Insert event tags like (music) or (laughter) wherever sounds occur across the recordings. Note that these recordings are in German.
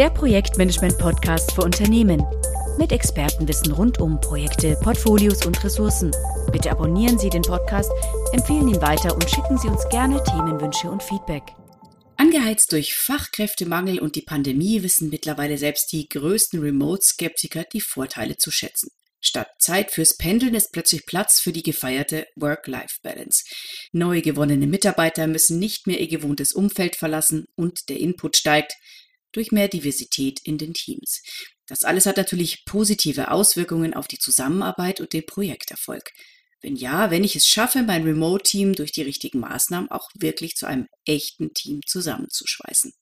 der Projektmanagement-Podcast für Unternehmen. Mit Expertenwissen rund um Projekte, Portfolios und Ressourcen. Bitte abonnieren Sie den Podcast, empfehlen ihn weiter und schicken Sie uns gerne Themenwünsche und Feedback. Angeheizt durch Fachkräftemangel und die Pandemie wissen mittlerweile selbst die größten Remote-Skeptiker die Vorteile zu schätzen. Statt Zeit fürs Pendeln ist plötzlich Platz für die gefeierte Work-Life-Balance. Neu gewonnene Mitarbeiter müssen nicht mehr ihr gewohntes Umfeld verlassen und der Input steigt durch mehr Diversität in den Teams. Das alles hat natürlich positive Auswirkungen auf die Zusammenarbeit und den Projekterfolg. Wenn ja, wenn ich es schaffe, mein Remote-Team durch die richtigen Maßnahmen auch wirklich zu einem echten Team zusammenzuschweißen.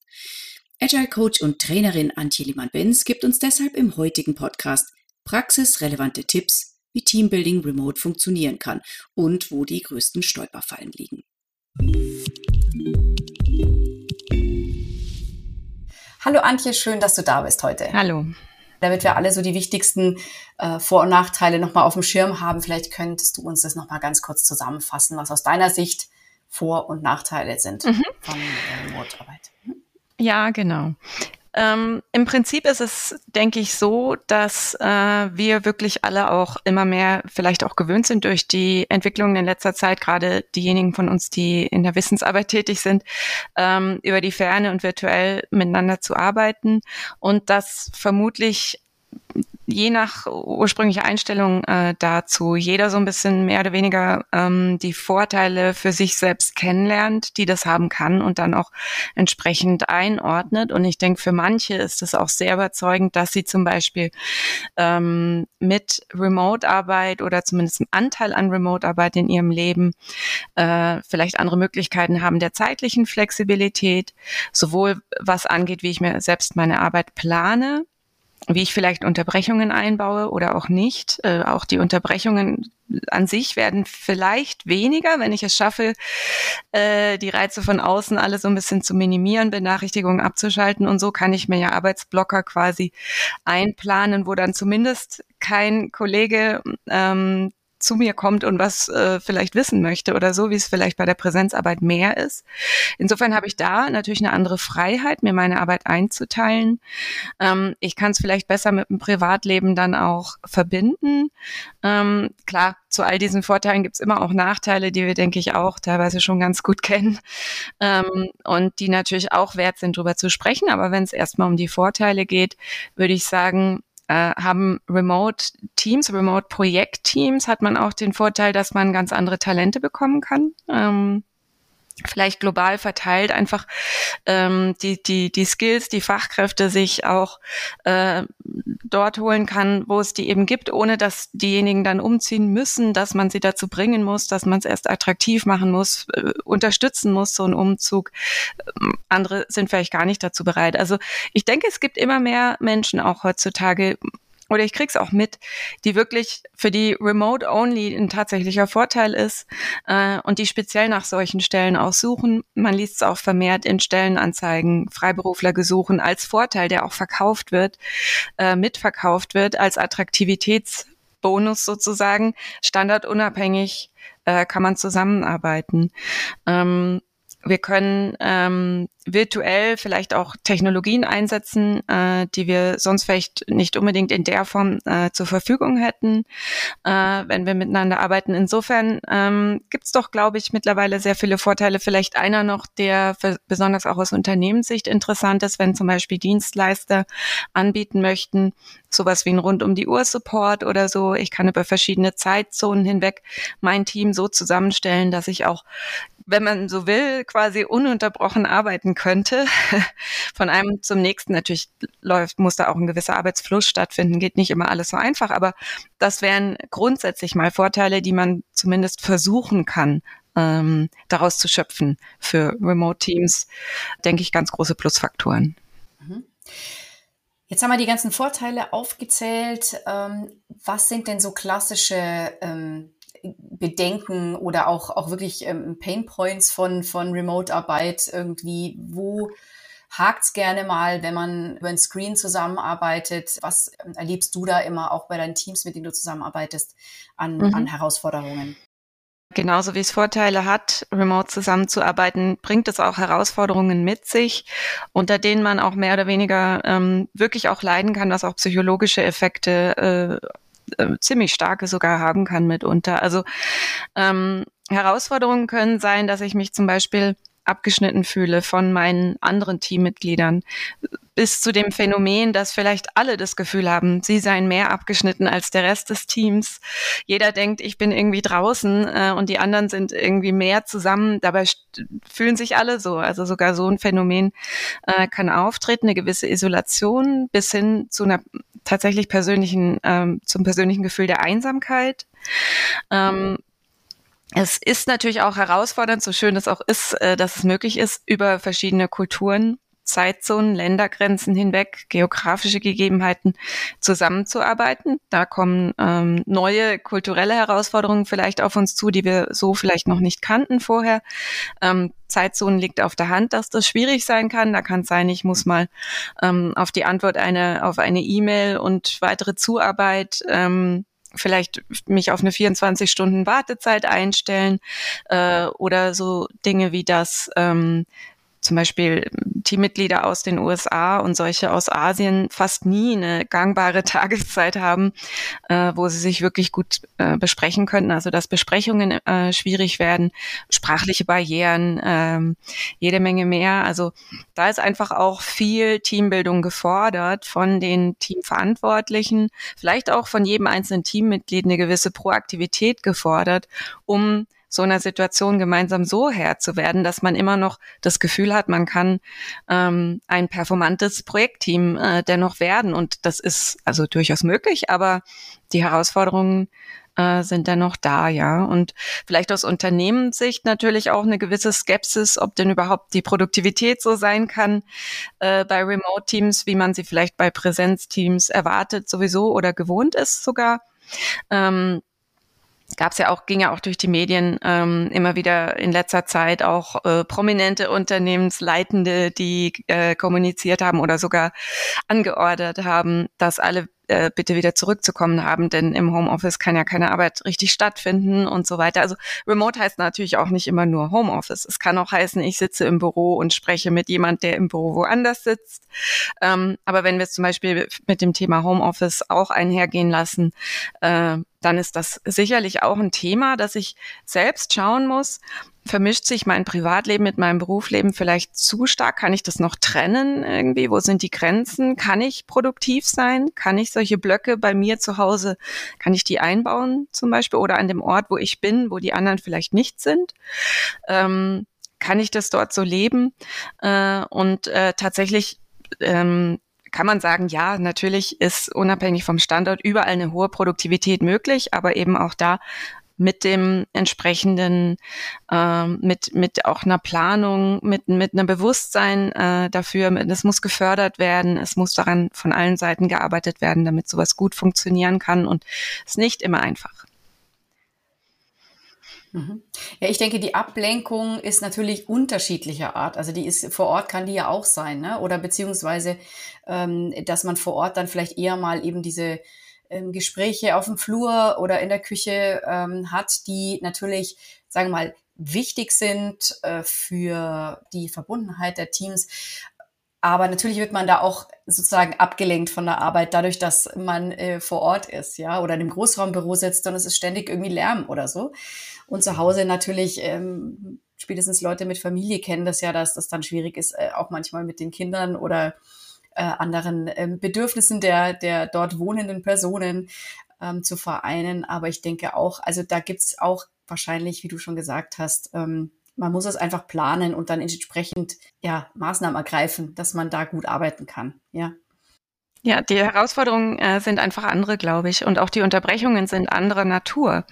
Agile Coach und Trainerin Antje Lehmann-Benz gibt uns deshalb im heutigen Podcast praxisrelevante Tipps, wie Teambuilding remote funktionieren kann und wo die größten Stolperfallen liegen. Hallo Antje, schön, dass du da bist heute. Hallo. Damit wir alle so die wichtigsten äh, Vor- und Nachteile nochmal auf dem Schirm haben, vielleicht könntest du uns das nochmal ganz kurz zusammenfassen, was aus deiner Sicht Vor- und Nachteile sind mhm. von äh, Remote-Arbeit. Mhm. Ja, genau. Ähm, Im Prinzip ist es, denke ich, so, dass äh, wir wirklich alle auch immer mehr vielleicht auch gewöhnt sind durch die Entwicklungen in letzter Zeit, gerade diejenigen von uns, die in der Wissensarbeit tätig sind, ähm, über die Ferne und virtuell miteinander zu arbeiten. Und dass vermutlich je nach ursprünglicher Einstellung äh, dazu jeder so ein bisschen mehr oder weniger ähm, die Vorteile für sich selbst kennenlernt, die das haben kann und dann auch entsprechend einordnet. Und ich denke, für manche ist es auch sehr überzeugend, dass sie zum Beispiel ähm, mit Remote-Arbeit oder zumindest einen Anteil an Remote-Arbeit in ihrem Leben äh, vielleicht andere Möglichkeiten haben der zeitlichen Flexibilität, sowohl was angeht, wie ich mir selbst meine Arbeit plane, wie ich vielleicht Unterbrechungen einbaue oder auch nicht. Äh, auch die Unterbrechungen an sich werden vielleicht weniger, wenn ich es schaffe, äh, die Reize von außen alle so ein bisschen zu minimieren, Benachrichtigungen abzuschalten. Und so kann ich mir ja Arbeitsblocker quasi einplanen, wo dann zumindest kein Kollege ähm, zu mir kommt und was äh, vielleicht wissen möchte oder so, wie es vielleicht bei der Präsenzarbeit mehr ist. Insofern habe ich da natürlich eine andere Freiheit, mir meine Arbeit einzuteilen. Ähm, ich kann es vielleicht besser mit dem Privatleben dann auch verbinden. Ähm, klar, zu all diesen Vorteilen gibt es immer auch Nachteile, die wir, denke ich, auch teilweise schon ganz gut (laughs) kennen ähm, und die natürlich auch wert sind, darüber zu sprechen. Aber wenn es erstmal um die Vorteile geht, würde ich sagen, äh, haben Remote-Teams, Remote-Projekt-Teams, hat man auch den Vorteil, dass man ganz andere Talente bekommen kann. Ähm, vielleicht global verteilt einfach ähm, die, die, die Skills, die Fachkräfte sich auch äh, dort holen kann, wo es die eben gibt, ohne dass diejenigen dann umziehen müssen, dass man sie dazu bringen muss, dass man es erst attraktiv machen muss, äh, unterstützen muss, so ein Umzug. Ähm, andere sind vielleicht gar nicht dazu bereit. Also ich denke, es gibt immer mehr Menschen auch heutzutage, oder ich krieg's auch mit, die wirklich für die Remote Only ein tatsächlicher Vorteil ist äh, und die speziell nach solchen Stellen auch suchen. Man liest es auch vermehrt in Stellenanzeigen, Freiberufler gesuchen als Vorteil, der auch verkauft wird, äh, mitverkauft wird als Attraktivitätsbonus sozusagen, standardunabhängig äh, kann man zusammenarbeiten. Ähm, wir können ähm, virtuell vielleicht auch Technologien einsetzen, äh, die wir sonst vielleicht nicht unbedingt in der Form äh, zur Verfügung hätten, äh, wenn wir miteinander arbeiten. Insofern ähm, gibt doch, glaube ich, mittlerweile sehr viele Vorteile. Vielleicht einer noch, der für, besonders auch aus Unternehmenssicht interessant ist, wenn zum Beispiel Dienstleister anbieten möchten, sowas wie ein rund um die Uhr Support oder so. Ich kann über verschiedene Zeitzonen hinweg mein Team so zusammenstellen, dass ich auch, wenn man so will, quasi ununterbrochen arbeiten könnte. (laughs) Von einem zum nächsten natürlich läuft, muss da auch ein gewisser Arbeitsfluss stattfinden. Geht nicht immer alles so einfach, aber das wären grundsätzlich mal Vorteile, die man zumindest versuchen kann, ähm, daraus zu schöpfen für Remote Teams, denke ich, ganz große Plusfaktoren. Mhm. Jetzt haben wir die ganzen Vorteile aufgezählt. Ähm, was sind denn so klassische ähm, Bedenken oder auch, auch wirklich ähm, Pain Points von, von Remote-Arbeit irgendwie? Wo hakt's gerne mal, wenn man über ein Screen zusammenarbeitet? Was ähm, erlebst du da immer auch bei deinen Teams, mit denen du zusammenarbeitest, an, mhm. an Herausforderungen? Genauso wie es Vorteile hat, remote zusammenzuarbeiten, bringt es auch Herausforderungen mit sich, unter denen man auch mehr oder weniger ähm, wirklich auch leiden kann, was auch psychologische Effekte äh, äh, ziemlich starke sogar haben kann mitunter. Also ähm, Herausforderungen können sein, dass ich mich zum Beispiel abgeschnitten fühle von meinen anderen Teammitgliedern, bis zu dem Phänomen, dass vielleicht alle das Gefühl haben, sie seien mehr abgeschnitten als der Rest des Teams. Jeder denkt, ich bin irgendwie draußen äh, und die anderen sind irgendwie mehr zusammen. Dabei fühlen sich alle so. Also sogar so ein Phänomen äh, kann auftreten, eine gewisse Isolation bis hin zu einer tatsächlich persönlichen, ähm, zum persönlichen Gefühl der Einsamkeit. Ähm, es ist natürlich auch herausfordernd, so schön es auch ist, äh, dass es möglich ist, über verschiedene Kulturen, Zeitzonen, Ländergrenzen hinweg, geografische Gegebenheiten zusammenzuarbeiten. Da kommen ähm, neue kulturelle Herausforderungen vielleicht auf uns zu, die wir so vielleicht noch nicht kannten vorher. Ähm, Zeitzonen liegt auf der Hand, dass das schwierig sein kann. Da kann es sein, ich muss mal ähm, auf die Antwort eine, auf eine E-Mail und weitere Zuarbeit ähm, vielleicht mich auf eine 24 Stunden Wartezeit einstellen äh, oder so Dinge wie das ähm, zum Beispiel Teammitglieder aus den USA und solche aus Asien fast nie eine gangbare (laughs) Tageszeit haben, äh, wo sie sich wirklich gut äh, besprechen könnten. Also dass Besprechungen äh, schwierig werden, sprachliche Barrieren, ähm, jede Menge mehr. Also da ist einfach auch viel Teambildung gefordert von den Teamverantwortlichen, vielleicht auch von jedem einzelnen Teammitglied eine gewisse Proaktivität gefordert, um so einer Situation gemeinsam so Herr zu werden, dass man immer noch das Gefühl hat, man kann ähm, ein performantes Projektteam äh, dennoch werden. Und das ist also durchaus möglich, aber die Herausforderungen äh, sind dennoch da, ja. Und vielleicht aus Unternehmenssicht natürlich auch eine gewisse Skepsis, ob denn überhaupt die Produktivität so sein kann äh, bei Remote-Teams, wie man sie vielleicht bei Präsenzteams erwartet sowieso oder gewohnt ist sogar. Ähm, gab es ja auch, ging ja auch durch die Medien ähm, immer wieder in letzter Zeit auch äh, prominente Unternehmensleitende, die äh, kommuniziert haben oder sogar angeordert haben, dass alle äh, bitte wieder zurückzukommen haben, denn im Homeoffice kann ja keine Arbeit richtig stattfinden und so weiter. Also Remote heißt natürlich auch nicht immer nur Homeoffice. Es kann auch heißen, ich sitze im Büro und spreche mit jemand, der im Büro woanders sitzt. Ähm, aber wenn wir es zum Beispiel mit dem Thema Homeoffice auch einhergehen lassen, äh, dann ist das sicherlich auch ein Thema, dass ich selbst schauen muss, vermischt sich mein Privatleben mit meinem Berufsleben vielleicht zu stark? Kann ich das noch trennen irgendwie? Wo sind die Grenzen? Kann ich produktiv sein? Kann ich solche Blöcke bei mir zu Hause, kann ich die einbauen zum Beispiel oder an dem Ort, wo ich bin, wo die anderen vielleicht nicht sind? Ähm, kann ich das dort so leben? Äh, und äh, tatsächlich ähm, kann man sagen, ja, natürlich ist unabhängig vom Standort überall eine hohe Produktivität möglich, aber eben auch da mit dem entsprechenden, äh, mit, mit auch einer Planung, mit, mit einem Bewusstsein äh, dafür. Es muss gefördert werden, es muss daran von allen Seiten gearbeitet werden, damit sowas gut funktionieren kann und es ist nicht immer einfach. Mhm. Ja, ich denke, die Ablenkung ist natürlich unterschiedlicher Art. Also die ist vor Ort kann die ja auch sein, ne? Oder beziehungsweise, ähm, dass man vor Ort dann vielleicht eher mal eben diese ähm, Gespräche auf dem Flur oder in der Küche ähm, hat, die natürlich, sagen wir mal, wichtig sind äh, für die Verbundenheit der Teams. Aber natürlich wird man da auch sozusagen abgelenkt von der Arbeit, dadurch, dass man äh, vor Ort ist, ja, oder in einem Großraumbüro sitzt und es ist ständig irgendwie Lärm oder so. Und zu Hause natürlich, ähm, spätestens Leute mit Familie kennen das ja, dass das dann schwierig ist, äh, auch manchmal mit den Kindern oder äh, anderen ähm, Bedürfnissen der, der dort wohnenden Personen ähm, zu vereinen. Aber ich denke auch, also da gibt's auch wahrscheinlich, wie du schon gesagt hast, ähm, man muss es einfach planen und dann entsprechend ja Maßnahmen ergreifen, dass man da gut arbeiten kann. Ja. Ja, die Herausforderungen äh, sind einfach andere, glaube ich. Und auch die Unterbrechungen sind anderer Natur.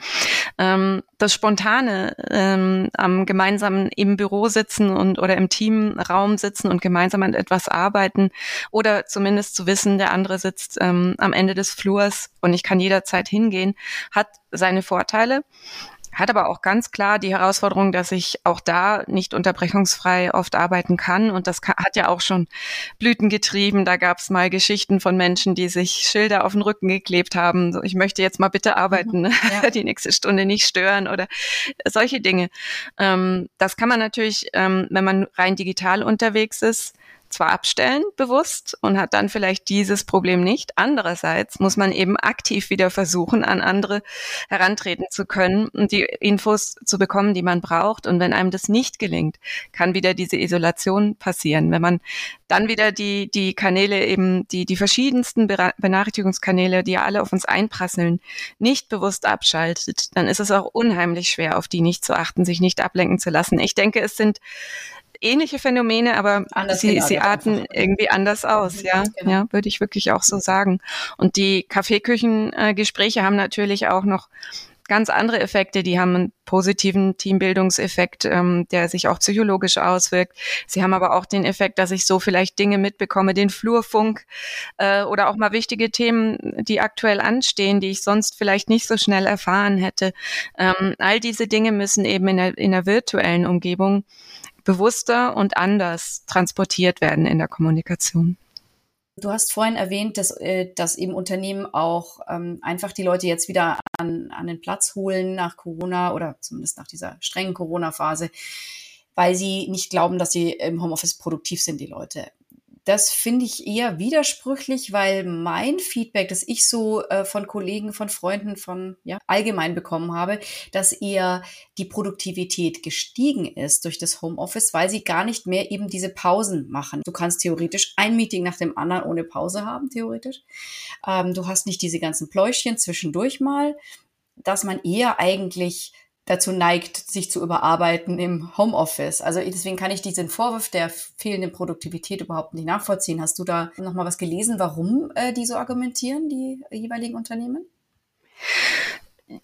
Ähm, das Spontane ähm, am gemeinsamen im Büro sitzen und oder im Teamraum sitzen und gemeinsam an etwas arbeiten oder zumindest zu wissen, der andere sitzt ähm, am Ende des Flurs und ich kann jederzeit hingehen, hat seine Vorteile hat aber auch ganz klar die Herausforderung, dass ich auch da nicht unterbrechungsfrei oft arbeiten kann. Und das hat ja auch schon Blüten getrieben. Da gab es mal Geschichten von Menschen, die sich Schilder auf den Rücken geklebt haben. So, ich möchte jetzt mal bitte arbeiten, mhm, (laughs) ja. die nächste Stunde nicht stören oder solche Dinge. Ähm, das kann man natürlich, ähm, wenn man rein digital unterwegs ist, zwar abstellen, bewusst, und hat dann vielleicht dieses Problem nicht. Andererseits muss man eben aktiv wieder versuchen, an andere herantreten zu können und die Infos zu bekommen, die man braucht. Und wenn einem das nicht gelingt, kann wieder diese Isolation passieren. Wenn man dann wieder die, die Kanäle eben, die, die verschiedensten Benachrichtigungskanäle, die ja alle auf uns einprasseln, nicht bewusst abschaltet, dann ist es auch unheimlich schwer, auf die nicht zu achten, sich nicht ablenken zu lassen. Ich denke, es sind ähnliche Phänomene, aber anders sie, sie arten einfach. irgendwie anders aus, ja, genau. ja, würde ich wirklich auch so sagen. Und die Kaffeeküchengespräche haben natürlich auch noch ganz andere Effekte. Die haben einen positiven Teambildungseffekt, ähm, der sich auch psychologisch auswirkt. Sie haben aber auch den Effekt, dass ich so vielleicht Dinge mitbekomme, den Flurfunk äh, oder auch mal wichtige Themen, die aktuell anstehen, die ich sonst vielleicht nicht so schnell erfahren hätte. Ähm, all diese Dinge müssen eben in der, in der virtuellen Umgebung bewusster und anders transportiert werden in der Kommunikation. Du hast vorhin erwähnt, dass, äh, dass eben Unternehmen auch ähm, einfach die Leute jetzt wieder an, an den Platz holen nach Corona oder zumindest nach dieser strengen Corona-Phase, weil sie nicht glauben, dass sie im Homeoffice produktiv sind, die Leute. Das finde ich eher widersprüchlich, weil mein Feedback, das ich so äh, von Kollegen, von Freunden, von ja, allgemein bekommen habe, dass eher die Produktivität gestiegen ist durch das Homeoffice, weil sie gar nicht mehr eben diese Pausen machen. Du kannst theoretisch ein Meeting nach dem anderen ohne Pause haben, theoretisch. Ähm, du hast nicht diese ganzen Pläuschchen zwischendurch mal, dass man eher eigentlich dazu neigt, sich zu überarbeiten im Homeoffice. Also deswegen kann ich diesen Vorwurf der fehlenden Produktivität überhaupt nicht nachvollziehen. Hast du da noch mal was gelesen, warum äh, die so argumentieren, die jeweiligen Unternehmen?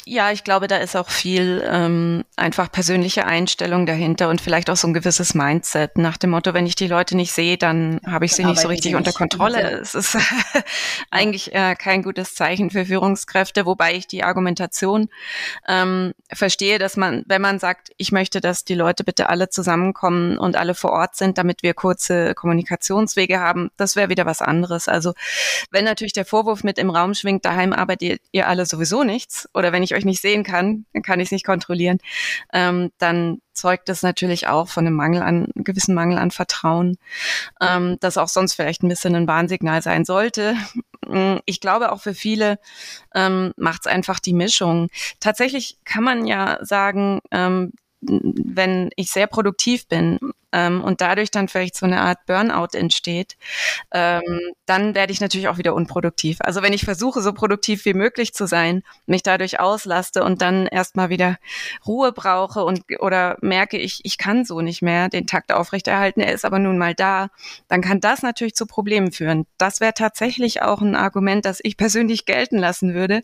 Ja, ich glaube, da ist auch viel ähm, einfach persönliche Einstellung dahinter und vielleicht auch so ein gewisses Mindset nach dem Motto, wenn ich die Leute nicht sehe, dann habe ich sie nicht so richtig unter Kontrolle. Es ist (laughs) eigentlich äh, kein gutes Zeichen für Führungskräfte, wobei ich die Argumentation ähm, verstehe, dass man, wenn man sagt, ich möchte, dass die Leute bitte alle zusammenkommen und alle vor Ort sind, damit wir kurze Kommunikationswege haben, das wäre wieder was anderes. Also wenn natürlich der Vorwurf mit im Raum schwingt, daheim arbeitet ihr alle sowieso nichts oder wenn ich euch nicht sehen kann, dann kann ich es nicht kontrollieren, ähm, dann zeugt das natürlich auch von einem Mangel an, einem gewissen Mangel an Vertrauen, ähm, das auch sonst vielleicht ein bisschen ein Warnsignal sein sollte. Mm, ich glaube, auch für viele ähm, macht es einfach die Mischung. Tatsächlich kann man ja sagen, ähm, wenn ich sehr produktiv bin, ähm, und dadurch dann vielleicht so eine Art Burnout entsteht, ähm, dann werde ich natürlich auch wieder unproduktiv. Also wenn ich versuche, so produktiv wie möglich zu sein, mich dadurch auslaste und dann erstmal wieder Ruhe brauche und oder merke, ich, ich kann so nicht mehr den Takt aufrechterhalten, er ist aber nun mal da, dann kann das natürlich zu Problemen führen. Das wäre tatsächlich auch ein Argument, das ich persönlich gelten lassen würde.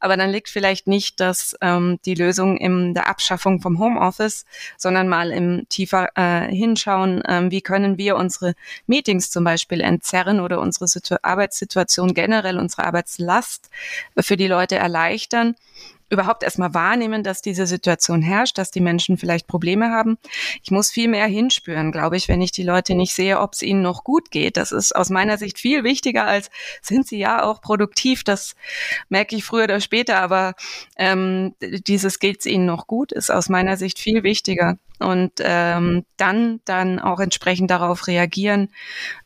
Aber dann liegt vielleicht nicht dass ähm, die Lösung in der Abschaffung vom Homeoffice, sondern mal im tiefer äh, hinschauen, ähm, wie können wir unsere Meetings zum Beispiel entzerren oder unsere Situ Arbeitssituation generell, unsere Arbeitslast für die Leute erleichtern überhaupt erstmal wahrnehmen, dass diese Situation herrscht, dass die Menschen vielleicht Probleme haben. Ich muss viel mehr hinspüren, glaube ich, wenn ich die Leute nicht sehe, ob es ihnen noch gut geht. Das ist aus meiner Sicht viel wichtiger als, sind sie ja auch produktiv? Das merke ich früher oder später, aber ähm, dieses geht es ihnen noch gut, ist aus meiner Sicht viel wichtiger. Und ähm, dann, dann auch entsprechend darauf reagieren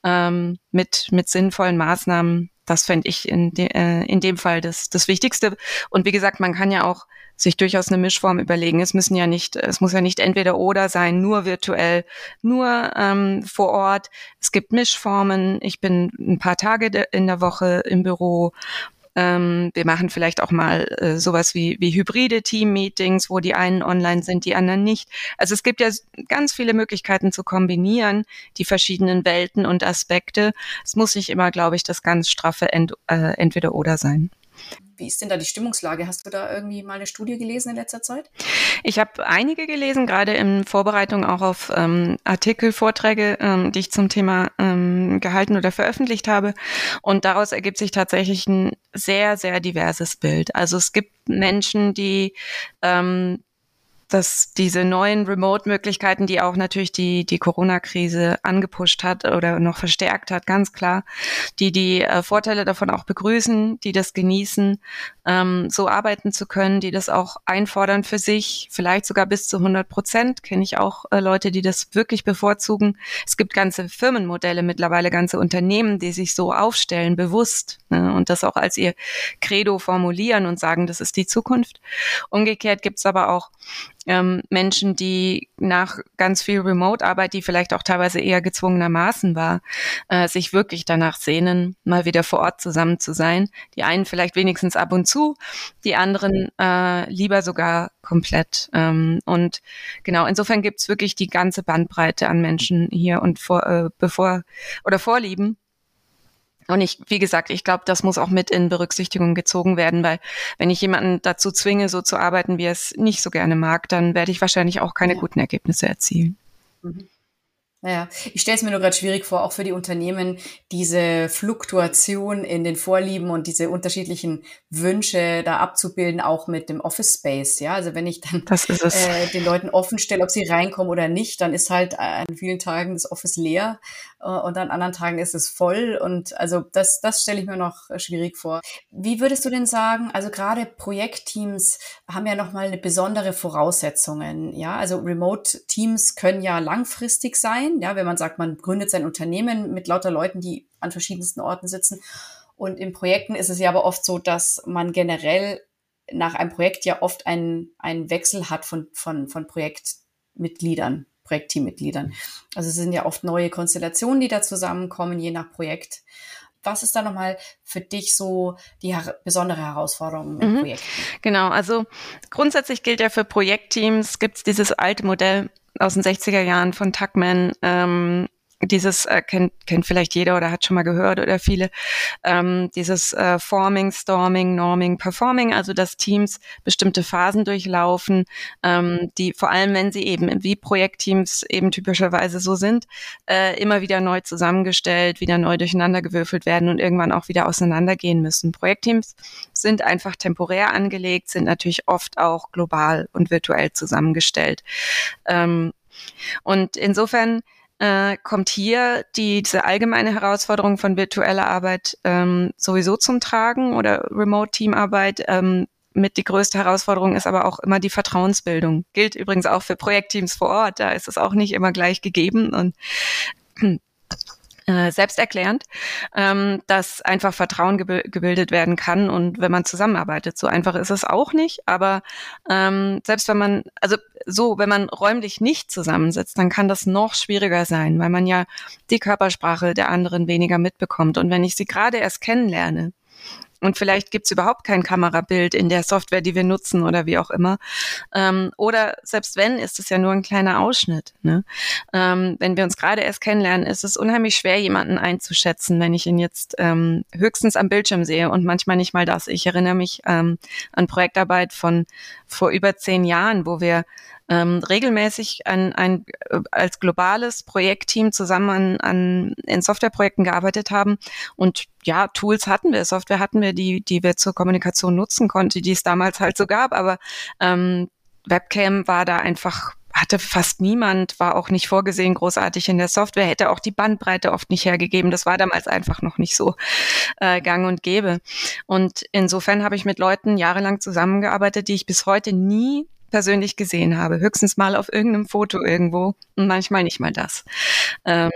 ähm, mit, mit sinnvollen Maßnahmen, das fände ich in, de, äh, in dem Fall das, das Wichtigste. Und wie gesagt, man kann ja auch sich durchaus eine Mischform überlegen. Es müssen ja nicht, es muss ja nicht entweder oder sein, nur virtuell, nur ähm, vor Ort. Es gibt Mischformen. Ich bin ein paar Tage in der Woche im Büro ähm, wir machen vielleicht auch mal äh, sowas wie, wie hybride Team-Meetings, wo die einen online sind, die anderen nicht. Also es gibt ja ganz viele Möglichkeiten zu kombinieren, die verschiedenen Welten und Aspekte. Es muss nicht immer, glaube ich, das ganz straffe Ent, äh, entweder oder sein. Wie ist denn da die Stimmungslage? Hast du da irgendwie mal eine Studie gelesen in letzter Zeit? Ich habe einige gelesen, gerade in Vorbereitung auch auf ähm, Artikel, Vorträge, ähm, die ich zum Thema ähm, gehalten oder veröffentlicht habe. Und daraus ergibt sich tatsächlich ein sehr, sehr diverses Bild. Also es gibt Menschen, die ähm, dass diese neuen Remote-Möglichkeiten, die auch natürlich die, die Corona-Krise angepusht hat oder noch verstärkt hat, ganz klar, die die äh, Vorteile davon auch begrüßen, die das genießen, ähm, so arbeiten zu können, die das auch einfordern für sich, vielleicht sogar bis zu 100 Prozent, kenne ich auch äh, Leute, die das wirklich bevorzugen. Es gibt ganze Firmenmodelle mittlerweile, ganze Unternehmen, die sich so aufstellen, bewusst ne, und das auch als ihr Credo formulieren und sagen, das ist die Zukunft. Umgekehrt gibt es aber auch ähm, Menschen, die nach ganz viel Remote-Arbeit, die vielleicht auch teilweise eher gezwungenermaßen war, äh, sich wirklich danach sehnen, mal wieder vor Ort zusammen zu sein. Die einen vielleicht wenigstens ab und zu, die anderen äh, lieber sogar komplett. Ähm, und genau, insofern gibt's wirklich die ganze Bandbreite an Menschen hier und vor, äh, bevor oder Vorlieben. Und ich, wie gesagt, ich glaube, das muss auch mit in Berücksichtigung gezogen werden, weil wenn ich jemanden dazu zwinge, so zu arbeiten, wie er es nicht so gerne mag, dann werde ich wahrscheinlich auch keine ja. guten Ergebnisse erzielen. Mhm. Naja, ich stelle es mir nur gerade schwierig vor, auch für die Unternehmen, diese Fluktuation in den Vorlieben und diese unterschiedlichen Wünsche da abzubilden, auch mit dem Office Space. Ja, also wenn ich dann äh, den Leuten offen stelle, ob sie reinkommen oder nicht, dann ist halt an vielen Tagen das Office leer äh, und an anderen Tagen ist es voll. Und also das, das stelle ich mir noch schwierig vor. Wie würdest du denn sagen, also gerade Projektteams haben ja nochmal eine besondere Voraussetzungen. Ja, also Remote-Teams können ja langfristig sein. Ja, wenn man sagt, man gründet sein Unternehmen mit lauter Leuten, die an verschiedensten Orten sitzen. Und in Projekten ist es ja aber oft so, dass man generell nach einem Projekt ja oft einen, einen Wechsel hat von, von, von Projektmitgliedern. Projektteammitgliedern. Also es sind ja oft neue Konstellationen, die da zusammenkommen, je nach Projekt. Was ist da nochmal für dich so die her besondere Herausforderung im mhm. Projekt? Genau, also grundsätzlich gilt ja für Projektteams, gibt es dieses alte Modell aus den 60er Jahren von Tuckman, ähm, dieses äh, kennt, kennt vielleicht jeder oder hat schon mal gehört oder viele, ähm, dieses äh, Forming, Storming, Norming, Performing, also dass Teams bestimmte Phasen durchlaufen, ähm, die vor allem, wenn sie eben wie Projektteams eben typischerweise so sind, äh, immer wieder neu zusammengestellt, wieder neu durcheinandergewürfelt werden und irgendwann auch wieder auseinandergehen müssen. Projektteams sind einfach temporär angelegt, sind natürlich oft auch global und virtuell zusammengestellt. Ähm, und insofern äh, kommt hier die, diese allgemeine Herausforderung von virtueller Arbeit ähm, sowieso zum Tragen oder Remote-Teamarbeit. Ähm, mit die größte Herausforderung ist aber auch immer die Vertrauensbildung. Gilt übrigens auch für Projektteams vor Ort. Da ist es auch nicht immer gleich gegeben und äh, selbsterklärend, ähm, dass einfach Vertrauen gebi gebildet werden kann und wenn man zusammenarbeitet. So einfach ist es auch nicht, aber ähm, selbst wenn man, also so, wenn man räumlich nicht zusammensitzt, dann kann das noch schwieriger sein, weil man ja die Körpersprache der anderen weniger mitbekommt. Und wenn ich sie gerade erst kennenlerne, und vielleicht gibt's überhaupt kein Kamerabild in der Software, die wir nutzen oder wie auch immer. Ähm, oder selbst wenn, ist es ja nur ein kleiner Ausschnitt. Ne? Ähm, wenn wir uns gerade erst kennenlernen, ist es unheimlich schwer, jemanden einzuschätzen, wenn ich ihn jetzt ähm, höchstens am Bildschirm sehe und manchmal nicht mal das. Ich erinnere mich ähm, an Projektarbeit von vor über zehn Jahren, wo wir ähm, regelmäßig an ein äh, als globales Projektteam zusammen an, an in Softwareprojekten gearbeitet haben und ja, Tools hatten wir, Software hatten wir, die, die wir zur Kommunikation nutzen konnten, die es damals halt so gab, aber ähm, Webcam war da einfach hatte fast niemand, war auch nicht vorgesehen großartig in der Software, hätte auch die Bandbreite oft nicht hergegeben. Das war damals einfach noch nicht so äh, gang und gäbe. Und insofern habe ich mit Leuten jahrelang zusammengearbeitet, die ich bis heute nie persönlich gesehen habe. Höchstens mal auf irgendeinem Foto irgendwo und manchmal nicht mal das. Ähm,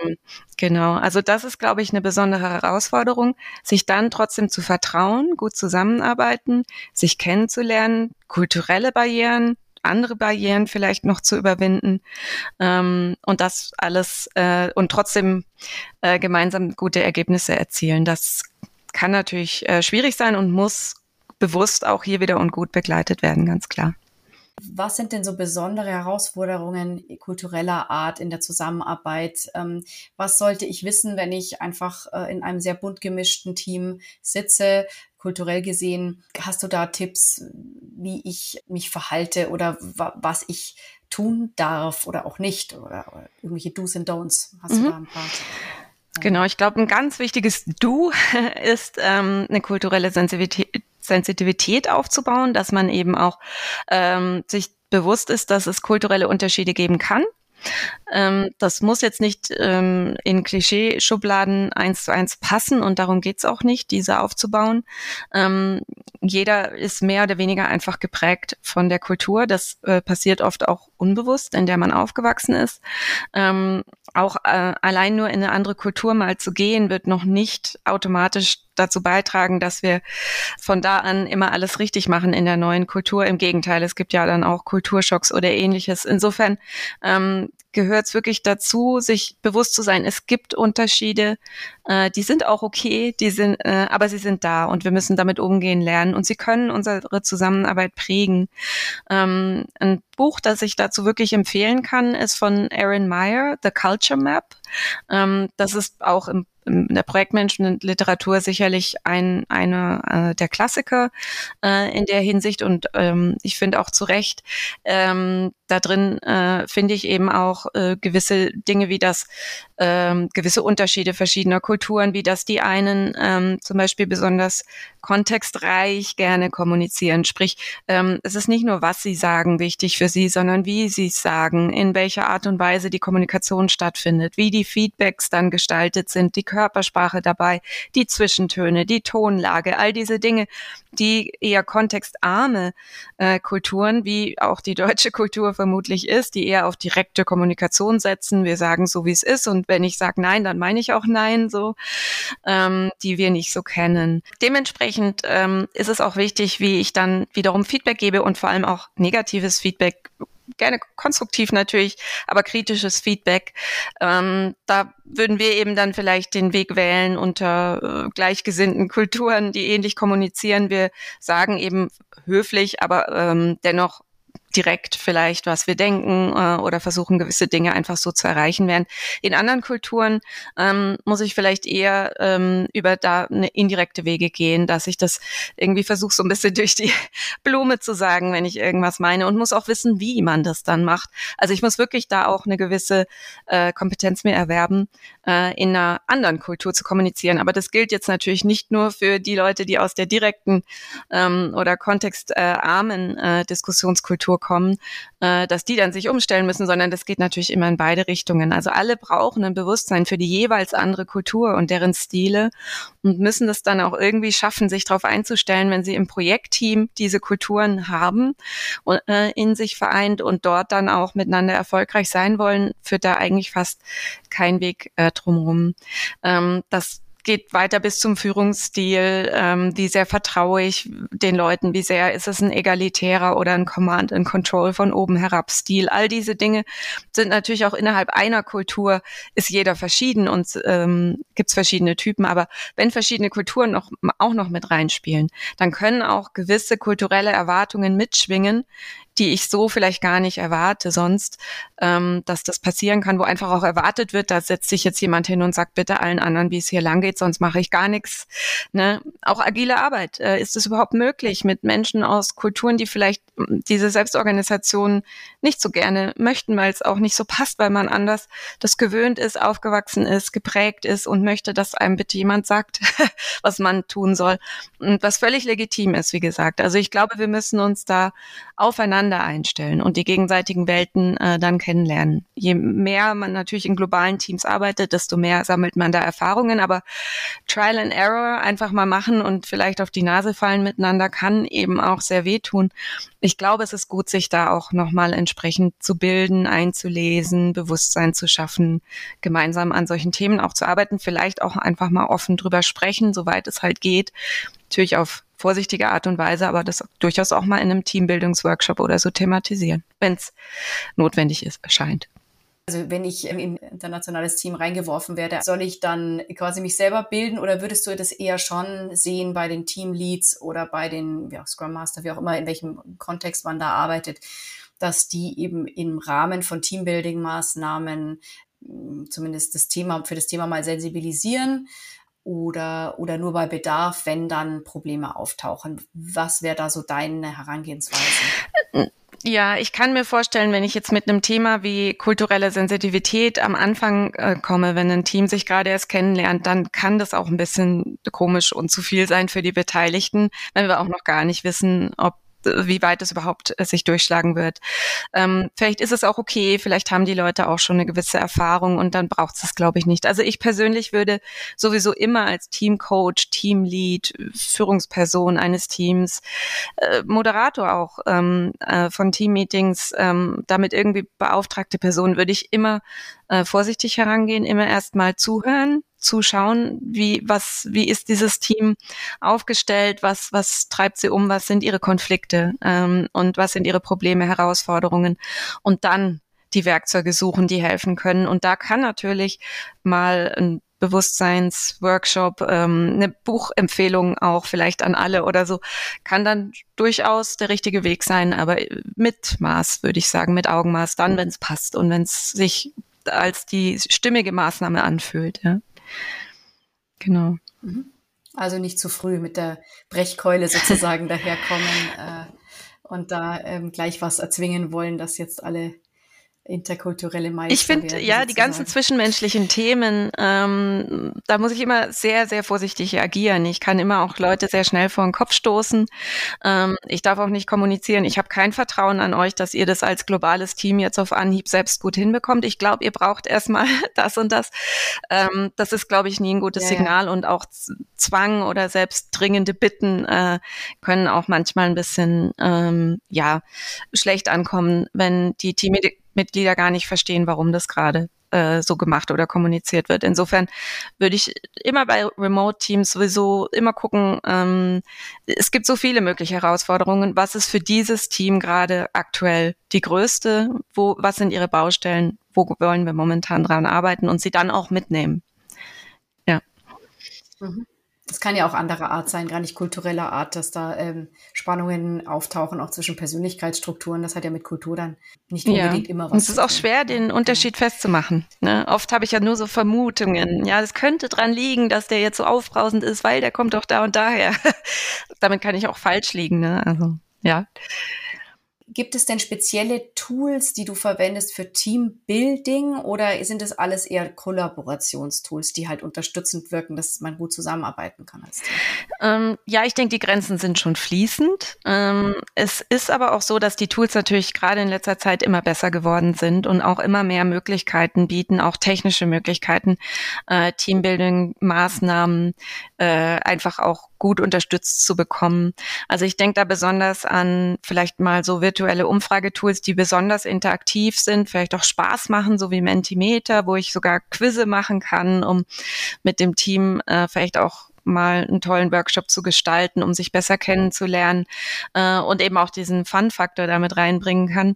genau, also das ist, glaube ich, eine besondere Herausforderung, sich dann trotzdem zu vertrauen, gut zusammenarbeiten, sich kennenzulernen, kulturelle Barrieren, andere Barrieren vielleicht noch zu überwinden ähm, und das alles äh, und trotzdem äh, gemeinsam gute Ergebnisse erzielen. Das kann natürlich äh, schwierig sein und muss bewusst auch hier wieder und gut begleitet werden, ganz klar. Was sind denn so besondere Herausforderungen kultureller Art in der Zusammenarbeit? Ähm, was sollte ich wissen, wenn ich einfach äh, in einem sehr bunt gemischten Team sitze? Kulturell gesehen, hast du da Tipps, wie ich mich verhalte oder was ich tun darf oder auch nicht? Oder, irgendwelche Do's und Don'ts? Hast mhm. du da ein paar? Genau, ich glaube, ein ganz wichtiges Du (laughs) ist ähm, eine kulturelle Sensibilität, Sensitivität aufzubauen, dass man eben auch ähm, sich bewusst ist, dass es kulturelle Unterschiede geben kann. Ähm, das muss jetzt nicht ähm, in Klischeeschubladen eins zu eins passen und darum geht's auch nicht, diese aufzubauen. Ähm, jeder ist mehr oder weniger einfach geprägt von der Kultur. Das äh, passiert oft auch unbewusst, in der man aufgewachsen ist. Auch äh, allein nur in eine andere Kultur mal zu gehen, wird noch nicht automatisch dazu beitragen, dass wir von da an immer alles richtig machen in der neuen Kultur. Im Gegenteil, es gibt ja dann auch Kulturschocks oder ähnliches. Insofern ähm, gehört es wirklich dazu, sich bewusst zu sein, es gibt Unterschiede, äh, die sind auch okay, die sind, äh, aber sie sind da und wir müssen damit umgehen lernen und sie können unsere Zusammenarbeit prägen. Ähm, ein Buch, das ich dazu wirklich empfehlen kann, ist von Erin Meyer, The Culture Map. Ähm, das ist auch im in der Projektmanagement-Literatur sicherlich ein, eine äh, der Klassiker äh, in der Hinsicht und ähm, ich finde auch zu Recht, ähm, da drin äh, finde ich eben auch äh, gewisse Dinge wie das, ähm, gewisse Unterschiede verschiedener Kulturen, wie das die einen ähm, zum Beispiel besonders kontextreich gerne kommunizieren. Sprich, ähm, es ist nicht nur, was sie sagen, wichtig für sie, sondern wie sie es sagen, in welcher Art und Weise die Kommunikation stattfindet, wie die Feedbacks dann gestaltet sind, die Körpersprache dabei, die Zwischentöne, die Tonlage, all diese Dinge, die eher kontextarme äh, Kulturen, wie auch die deutsche Kultur vermutlich ist, die eher auf direkte Kommunikation setzen. Wir sagen so, wie es ist und wenn ich sage nein, dann meine ich auch nein, so, ähm, die wir nicht so kennen. Dementsprechend ähm, ist es auch wichtig, wie ich dann wiederum Feedback gebe und vor allem auch negatives Feedback gerne konstruktiv natürlich, aber kritisches Feedback. Ähm, da würden wir eben dann vielleicht den Weg wählen unter äh, gleichgesinnten Kulturen, die ähnlich kommunizieren. Wir sagen eben höflich, aber ähm, dennoch direkt vielleicht, was wir denken äh, oder versuchen, gewisse Dinge einfach so zu erreichen. Während in anderen Kulturen ähm, muss ich vielleicht eher ähm, über da eine indirekte Wege gehen, dass ich das irgendwie versuche, so ein bisschen (laughs) durch die Blume zu sagen, wenn ich irgendwas meine und muss auch wissen, wie man das dann macht. Also ich muss wirklich da auch eine gewisse äh, Kompetenz mir erwerben, äh, in einer anderen Kultur zu kommunizieren. Aber das gilt jetzt natürlich nicht nur für die Leute, die aus der direkten ähm, oder kontextarmen äh, Diskussionskultur kommen, äh, dass die dann sich umstellen müssen, sondern das geht natürlich immer in beide Richtungen. Also alle brauchen ein Bewusstsein für die jeweils andere Kultur und deren Stile und müssen das dann auch irgendwie schaffen, sich darauf einzustellen, wenn sie im Projektteam diese Kulturen haben und, äh, in sich vereint und dort dann auch miteinander erfolgreich sein wollen, führt da eigentlich fast kein Weg äh, drumherum. Ähm, das geht weiter bis zum Führungsstil, ähm, wie sehr vertraue ich den Leuten, wie sehr ist es ein egalitärer oder ein Command and Control von oben herab Stil. All diese Dinge sind natürlich auch innerhalb einer Kultur ist jeder verschieden und ähm, gibt es verschiedene Typen. Aber wenn verschiedene Kulturen noch, auch noch mit reinspielen, dann können auch gewisse kulturelle Erwartungen mitschwingen, die ich so vielleicht gar nicht erwarte sonst, ähm, dass das passieren kann, wo einfach auch erwartet wird, da setzt sich jetzt jemand hin und sagt bitte allen anderen, wie es hier lang geht, sonst mache ich gar nichts. Ne? Auch agile Arbeit. Äh, ist es überhaupt möglich mit Menschen aus Kulturen, die vielleicht diese Selbstorganisation nicht so gerne möchten, weil es auch nicht so passt, weil man anders das gewöhnt ist, aufgewachsen ist, geprägt ist und möchte, dass einem bitte jemand sagt, (laughs) was man tun soll. Und was völlig legitim ist, wie gesagt. Also ich glaube, wir müssen uns da aufeinander einstellen und die gegenseitigen Welten äh, dann kennenlernen. Je mehr man natürlich in globalen Teams arbeitet, desto mehr sammelt man da Erfahrungen. Aber Trial and Error einfach mal machen und vielleicht auf die Nase fallen miteinander kann eben auch sehr wehtun. Ich glaube, es ist gut, sich da auch nochmal entsprechend zu bilden, einzulesen, Bewusstsein zu schaffen, gemeinsam an solchen Themen auch zu arbeiten, vielleicht auch einfach mal offen drüber sprechen, soweit es halt geht. Natürlich auf vorsichtige Art und Weise, aber das durchaus auch mal in einem Teambildungsworkshop oder so thematisieren, wenn es notwendig ist, erscheint. Also wenn ich in ein internationales Team reingeworfen werde, soll ich dann quasi mich selber bilden oder würdest du das eher schon sehen bei den Teamleads oder bei den ja, Scrum Master, wie auch immer, in welchem Kontext man da arbeitet, dass die eben im Rahmen von Teambuilding-Maßnahmen hm, zumindest das Thema für das Thema mal sensibilisieren, oder, oder nur bei Bedarf, wenn dann Probleme auftauchen? Was wäre da so deine Herangehensweise? Ja, ich kann mir vorstellen, wenn ich jetzt mit einem Thema wie kulturelle Sensitivität am Anfang äh, komme, wenn ein Team sich gerade erst kennenlernt, dann kann das auch ein bisschen komisch und zu viel sein für die Beteiligten, wenn wir auch noch gar nicht wissen, ob wie weit es überhaupt äh, sich durchschlagen wird. Ähm, vielleicht ist es auch okay, vielleicht haben die Leute auch schon eine gewisse Erfahrung und dann braucht es glaube ich, nicht. Also ich persönlich würde sowieso immer als Teamcoach, Teamlead, Führungsperson eines Teams, äh, Moderator auch ähm, äh, von Teammeetings, ähm, damit irgendwie beauftragte Person, würde ich immer äh, vorsichtig herangehen, immer erstmal zuhören, zuschauen, wie, was, wie ist dieses Team aufgestellt, was, was treibt sie um, was sind ihre Konflikte ähm, und was sind ihre Probleme, Herausforderungen und dann die Werkzeuge suchen, die helfen können. Und da kann natürlich mal ein Bewusstseinsworkshop, ähm, eine Buchempfehlung auch vielleicht an alle oder so, kann dann durchaus der richtige Weg sein, aber mit Maß, würde ich sagen, mit Augenmaß, dann, wenn es passt und wenn es sich als die stimmige Maßnahme anfühlt. Ja. Genau. Mhm. Also nicht zu früh mit der Brechkeule sozusagen (laughs) daherkommen äh, und da ähm, gleich was erzwingen wollen, dass jetzt alle interkulturelle Meister Ich finde, ja, die ganzen zwischenmenschlichen Themen, ähm, da muss ich immer sehr, sehr vorsichtig agieren. Ich kann immer auch Leute sehr schnell vor den Kopf stoßen. Ähm, ich darf auch nicht kommunizieren. Ich habe kein Vertrauen an euch, dass ihr das als globales Team jetzt auf Anhieb selbst gut hinbekommt. Ich glaube, ihr braucht erstmal (laughs) das und das. Ähm, das ist, glaube ich, nie ein gutes ja, Signal ja. und auch Zwang oder selbst dringende Bitten äh, können auch manchmal ein bisschen, ähm, ja, schlecht ankommen, wenn die Team Mitglieder gar nicht verstehen, warum das gerade äh, so gemacht oder kommuniziert wird. Insofern würde ich immer bei Remote-Teams sowieso immer gucken, ähm, es gibt so viele mögliche Herausforderungen. Was ist für dieses Team gerade aktuell die größte? Wo, was sind ihre Baustellen? Wo wollen wir momentan dran arbeiten und sie dann auch mitnehmen? Ja. Mhm. Das kann ja auch anderer Art sein, gar nicht kultureller Art, dass da ähm, Spannungen auftauchen, auch zwischen Persönlichkeitsstrukturen. Das hat ja mit Kultur dann nicht unbedingt ja. immer was. Und es ist auch schwer, den Unterschied festzumachen. Ne? Oft habe ich ja nur so Vermutungen. Ja, es könnte dran liegen, dass der jetzt so aufbrausend ist, weil der kommt doch da und daher. (laughs) Damit kann ich auch falsch liegen. Ne? Also, ja. Gibt es denn spezielle Tools, die du verwendest für Teambuilding oder sind es alles eher Kollaborationstools, die halt unterstützend wirken, dass man gut zusammenarbeiten kann als Team? Ähm, ja, ich denke, die Grenzen sind schon fließend. Ähm, es ist aber auch so, dass die Tools natürlich gerade in letzter Zeit immer besser geworden sind und auch immer mehr Möglichkeiten bieten, auch technische Möglichkeiten, äh, Teambuilding-Maßnahmen äh, einfach auch gut unterstützt zu bekommen. Also ich denke da besonders an vielleicht mal so virtuelle Umfragetools, die besonders interaktiv sind, vielleicht auch Spaß machen, so wie Mentimeter, wo ich sogar Quizze machen kann, um mit dem Team äh, vielleicht auch mal einen tollen Workshop zu gestalten, um sich besser kennenzulernen äh, und eben auch diesen Fun-Faktor damit reinbringen kann.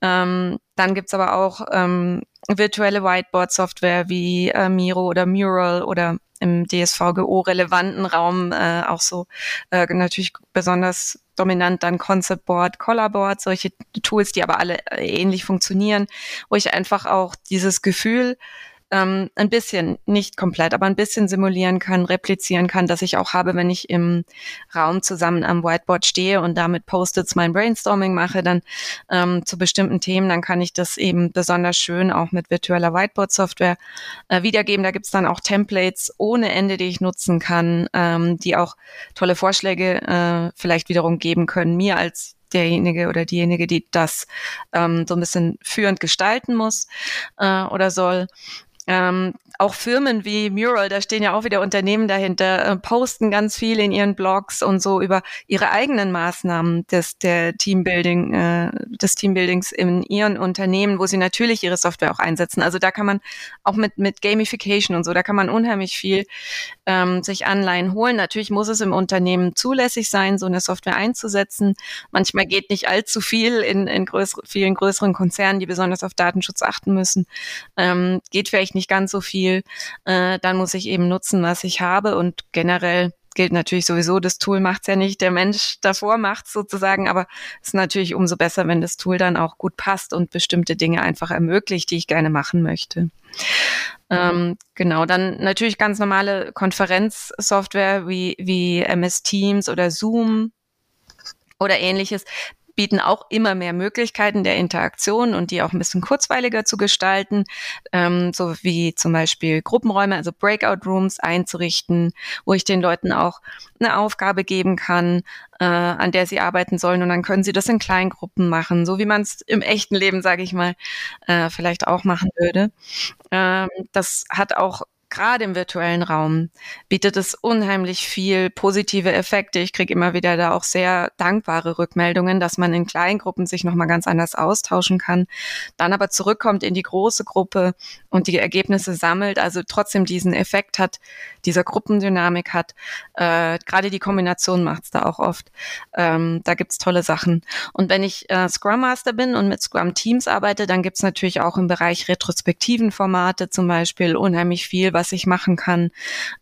Ähm, dann gibt's aber auch ähm, virtuelle Whiteboard-Software wie äh, Miro oder Mural oder im DSVGO-relevanten Raum äh, auch so äh, natürlich besonders dominant dann Concept Board, Color Board, solche Tools, die aber alle äh, ähnlich funktionieren, wo ich einfach auch dieses Gefühl ähm, ein bisschen, nicht komplett, aber ein bisschen simulieren kann, replizieren kann, dass ich auch habe, wenn ich im Raum zusammen am Whiteboard stehe und damit Post-its mein Brainstorming mache, dann ähm, zu bestimmten Themen, dann kann ich das eben besonders schön auch mit virtueller Whiteboard-Software äh, wiedergeben. Da gibt's dann auch Templates ohne Ende, die ich nutzen kann, ähm, die auch tolle Vorschläge äh, vielleicht wiederum geben können, mir als derjenige oder diejenige, die das ähm, so ein bisschen führend gestalten muss äh, oder soll. Ähm, auch Firmen wie Mural, da stehen ja auch wieder Unternehmen dahinter, äh, posten ganz viel in ihren Blogs und so über ihre eigenen Maßnahmen des der Teambuilding, äh, des Teambuildings in ihren Unternehmen, wo sie natürlich ihre Software auch einsetzen. Also da kann man auch mit mit Gamification und so, da kann man unheimlich viel ähm, sich Anleihen holen. Natürlich muss es im Unternehmen zulässig sein, so eine Software einzusetzen. Manchmal geht nicht allzu viel in, in größere, vielen größeren Konzernen, die besonders auf Datenschutz achten müssen. Ähm, geht vielleicht nicht ganz so viel viel, äh, dann muss ich eben nutzen, was ich habe. Und generell gilt natürlich sowieso, das Tool macht's ja nicht, der Mensch davor macht's sozusagen, aber es ist natürlich umso besser, wenn das Tool dann auch gut passt und bestimmte Dinge einfach ermöglicht, die ich gerne machen möchte. Ähm, genau, dann natürlich ganz normale Konferenzsoftware wie, wie MS Teams oder Zoom oder ähnliches bieten auch immer mehr Möglichkeiten der Interaktion und die auch ein bisschen kurzweiliger zu gestalten, ähm, so wie zum Beispiel Gruppenräume, also Breakout Rooms einzurichten, wo ich den Leuten auch eine Aufgabe geben kann, äh, an der sie arbeiten sollen und dann können sie das in Kleingruppen machen, so wie man es im echten Leben, sage ich mal, äh, vielleicht auch machen würde. Ähm, das hat auch gerade im virtuellen Raum bietet es unheimlich viel positive Effekte. Ich kriege immer wieder da auch sehr dankbare Rückmeldungen, dass man in Kleingruppen sich nochmal ganz anders austauschen kann, dann aber zurückkommt in die große Gruppe und die Ergebnisse sammelt, also trotzdem diesen Effekt hat, dieser Gruppendynamik hat. Äh, gerade die Kombination macht es da auch oft. Ähm, da gibt's tolle Sachen. Und wenn ich äh, Scrum Master bin und mit Scrum Teams arbeite, dann gibt's natürlich auch im Bereich retrospektiven Formate zum Beispiel unheimlich viel, was ich machen kann.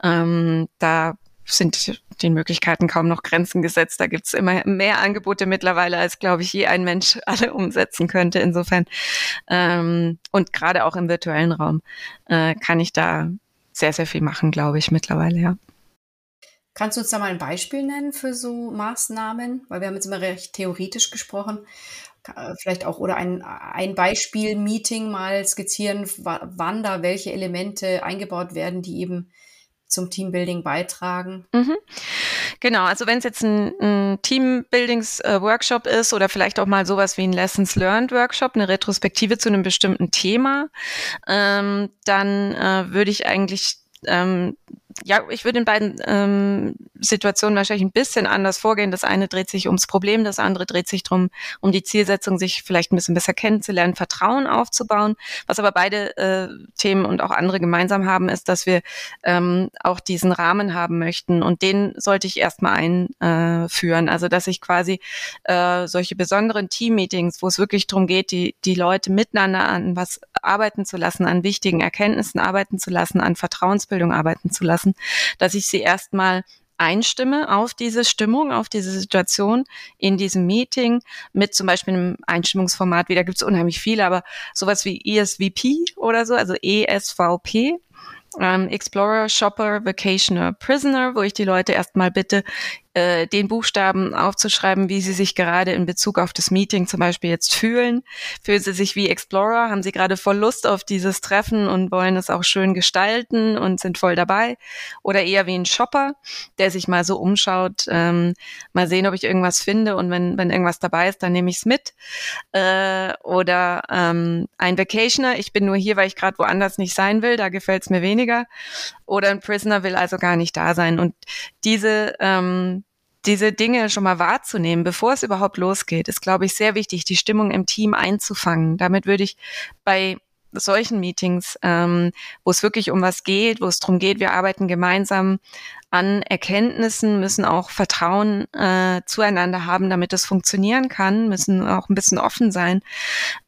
Ähm, da sind den Möglichkeiten kaum noch Grenzen gesetzt. Da gibt's immer mehr Angebote mittlerweile, als, glaube ich, je ein Mensch (laughs) alle umsetzen könnte. Insofern ähm, und gerade auch im virtuellen Raum äh, kann ich da sehr, sehr viel machen, glaube ich, mittlerweile, ja. Kannst du uns da mal ein Beispiel nennen für so Maßnahmen? Weil wir haben jetzt immer recht theoretisch gesprochen. Äh, vielleicht auch oder ein, ein Beispiel-Meeting mal skizzieren, wann da welche Elemente eingebaut werden, die eben zum Teambuilding beitragen. Mhm. Genau, also wenn es jetzt ein, ein Teambuildings-Workshop äh, ist oder vielleicht auch mal sowas wie ein Lessons Learned Workshop, eine Retrospektive zu einem bestimmten Thema, ähm, dann äh, würde ich eigentlich ähm, ja, ich würde in beiden ähm, Situationen wahrscheinlich ein bisschen anders vorgehen. Das eine dreht sich ums Problem, das andere dreht sich drum um die Zielsetzung, sich vielleicht ein bisschen besser kennenzulernen, Vertrauen aufzubauen. Was aber beide äh, Themen und auch andere gemeinsam haben, ist, dass wir ähm, auch diesen Rahmen haben möchten und den sollte ich erstmal einführen. also dass ich quasi äh, solche besonderen Team-Meetings, wo es wirklich darum geht, die, die Leute miteinander an was arbeiten zu lassen, an wichtigen Erkenntnissen arbeiten zu lassen, an Vertrauensbildung arbeiten zu lassen, dass ich sie erstmal einstimme auf diese Stimmung, auf diese Situation in diesem Meeting mit zum Beispiel einem Einstimmungsformat, wie da gibt es unheimlich viele, aber sowas wie ESVP oder so, also ESVP, ähm, Explorer, Shopper, Vacationer, Prisoner, wo ich die Leute erstmal bitte, äh, den Buchstaben aufzuschreiben, wie sie sich gerade in Bezug auf das Meeting zum Beispiel jetzt fühlen. Fühlen sie sich wie Explorer? Haben sie gerade voll Lust auf dieses Treffen und wollen es auch schön gestalten und sind voll dabei? Oder eher wie ein Shopper, der sich mal so umschaut, ähm, mal sehen, ob ich irgendwas finde und wenn, wenn irgendwas dabei ist, dann nehme ich es mit. Äh, oder ähm, ein Vacationer, ich bin nur hier, weil ich gerade woanders nicht sein will, da gefällt es mir weniger. Oder ein Prisoner will also gar nicht da sein. Und diese ähm, diese Dinge schon mal wahrzunehmen, bevor es überhaupt losgeht, ist, glaube ich, sehr wichtig, die Stimmung im Team einzufangen. Damit würde ich bei solchen Meetings, ähm, wo es wirklich um was geht, wo es darum geht, wir arbeiten gemeinsam an Erkenntnissen, müssen auch Vertrauen äh, zueinander haben, damit es funktionieren kann, müssen auch ein bisschen offen sein.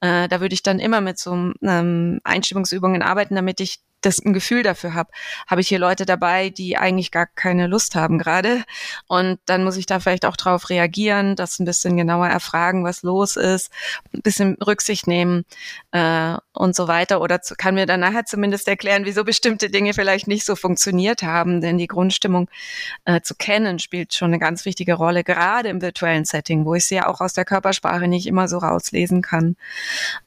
Äh, da würde ich dann immer mit so ähm, Einstimmungsübungen arbeiten, damit ich das ein Gefühl dafür habe, habe ich hier Leute dabei, die eigentlich gar keine Lust haben gerade. Und dann muss ich da vielleicht auch drauf reagieren, das ein bisschen genauer erfragen, was los ist, ein bisschen Rücksicht nehmen äh, und so weiter. Oder zu, kann mir dann nachher zumindest erklären, wieso bestimmte Dinge vielleicht nicht so funktioniert haben. Denn die Grundstimmung äh, zu kennen spielt schon eine ganz wichtige Rolle, gerade im virtuellen Setting, wo ich sie ja auch aus der Körpersprache nicht immer so rauslesen kann.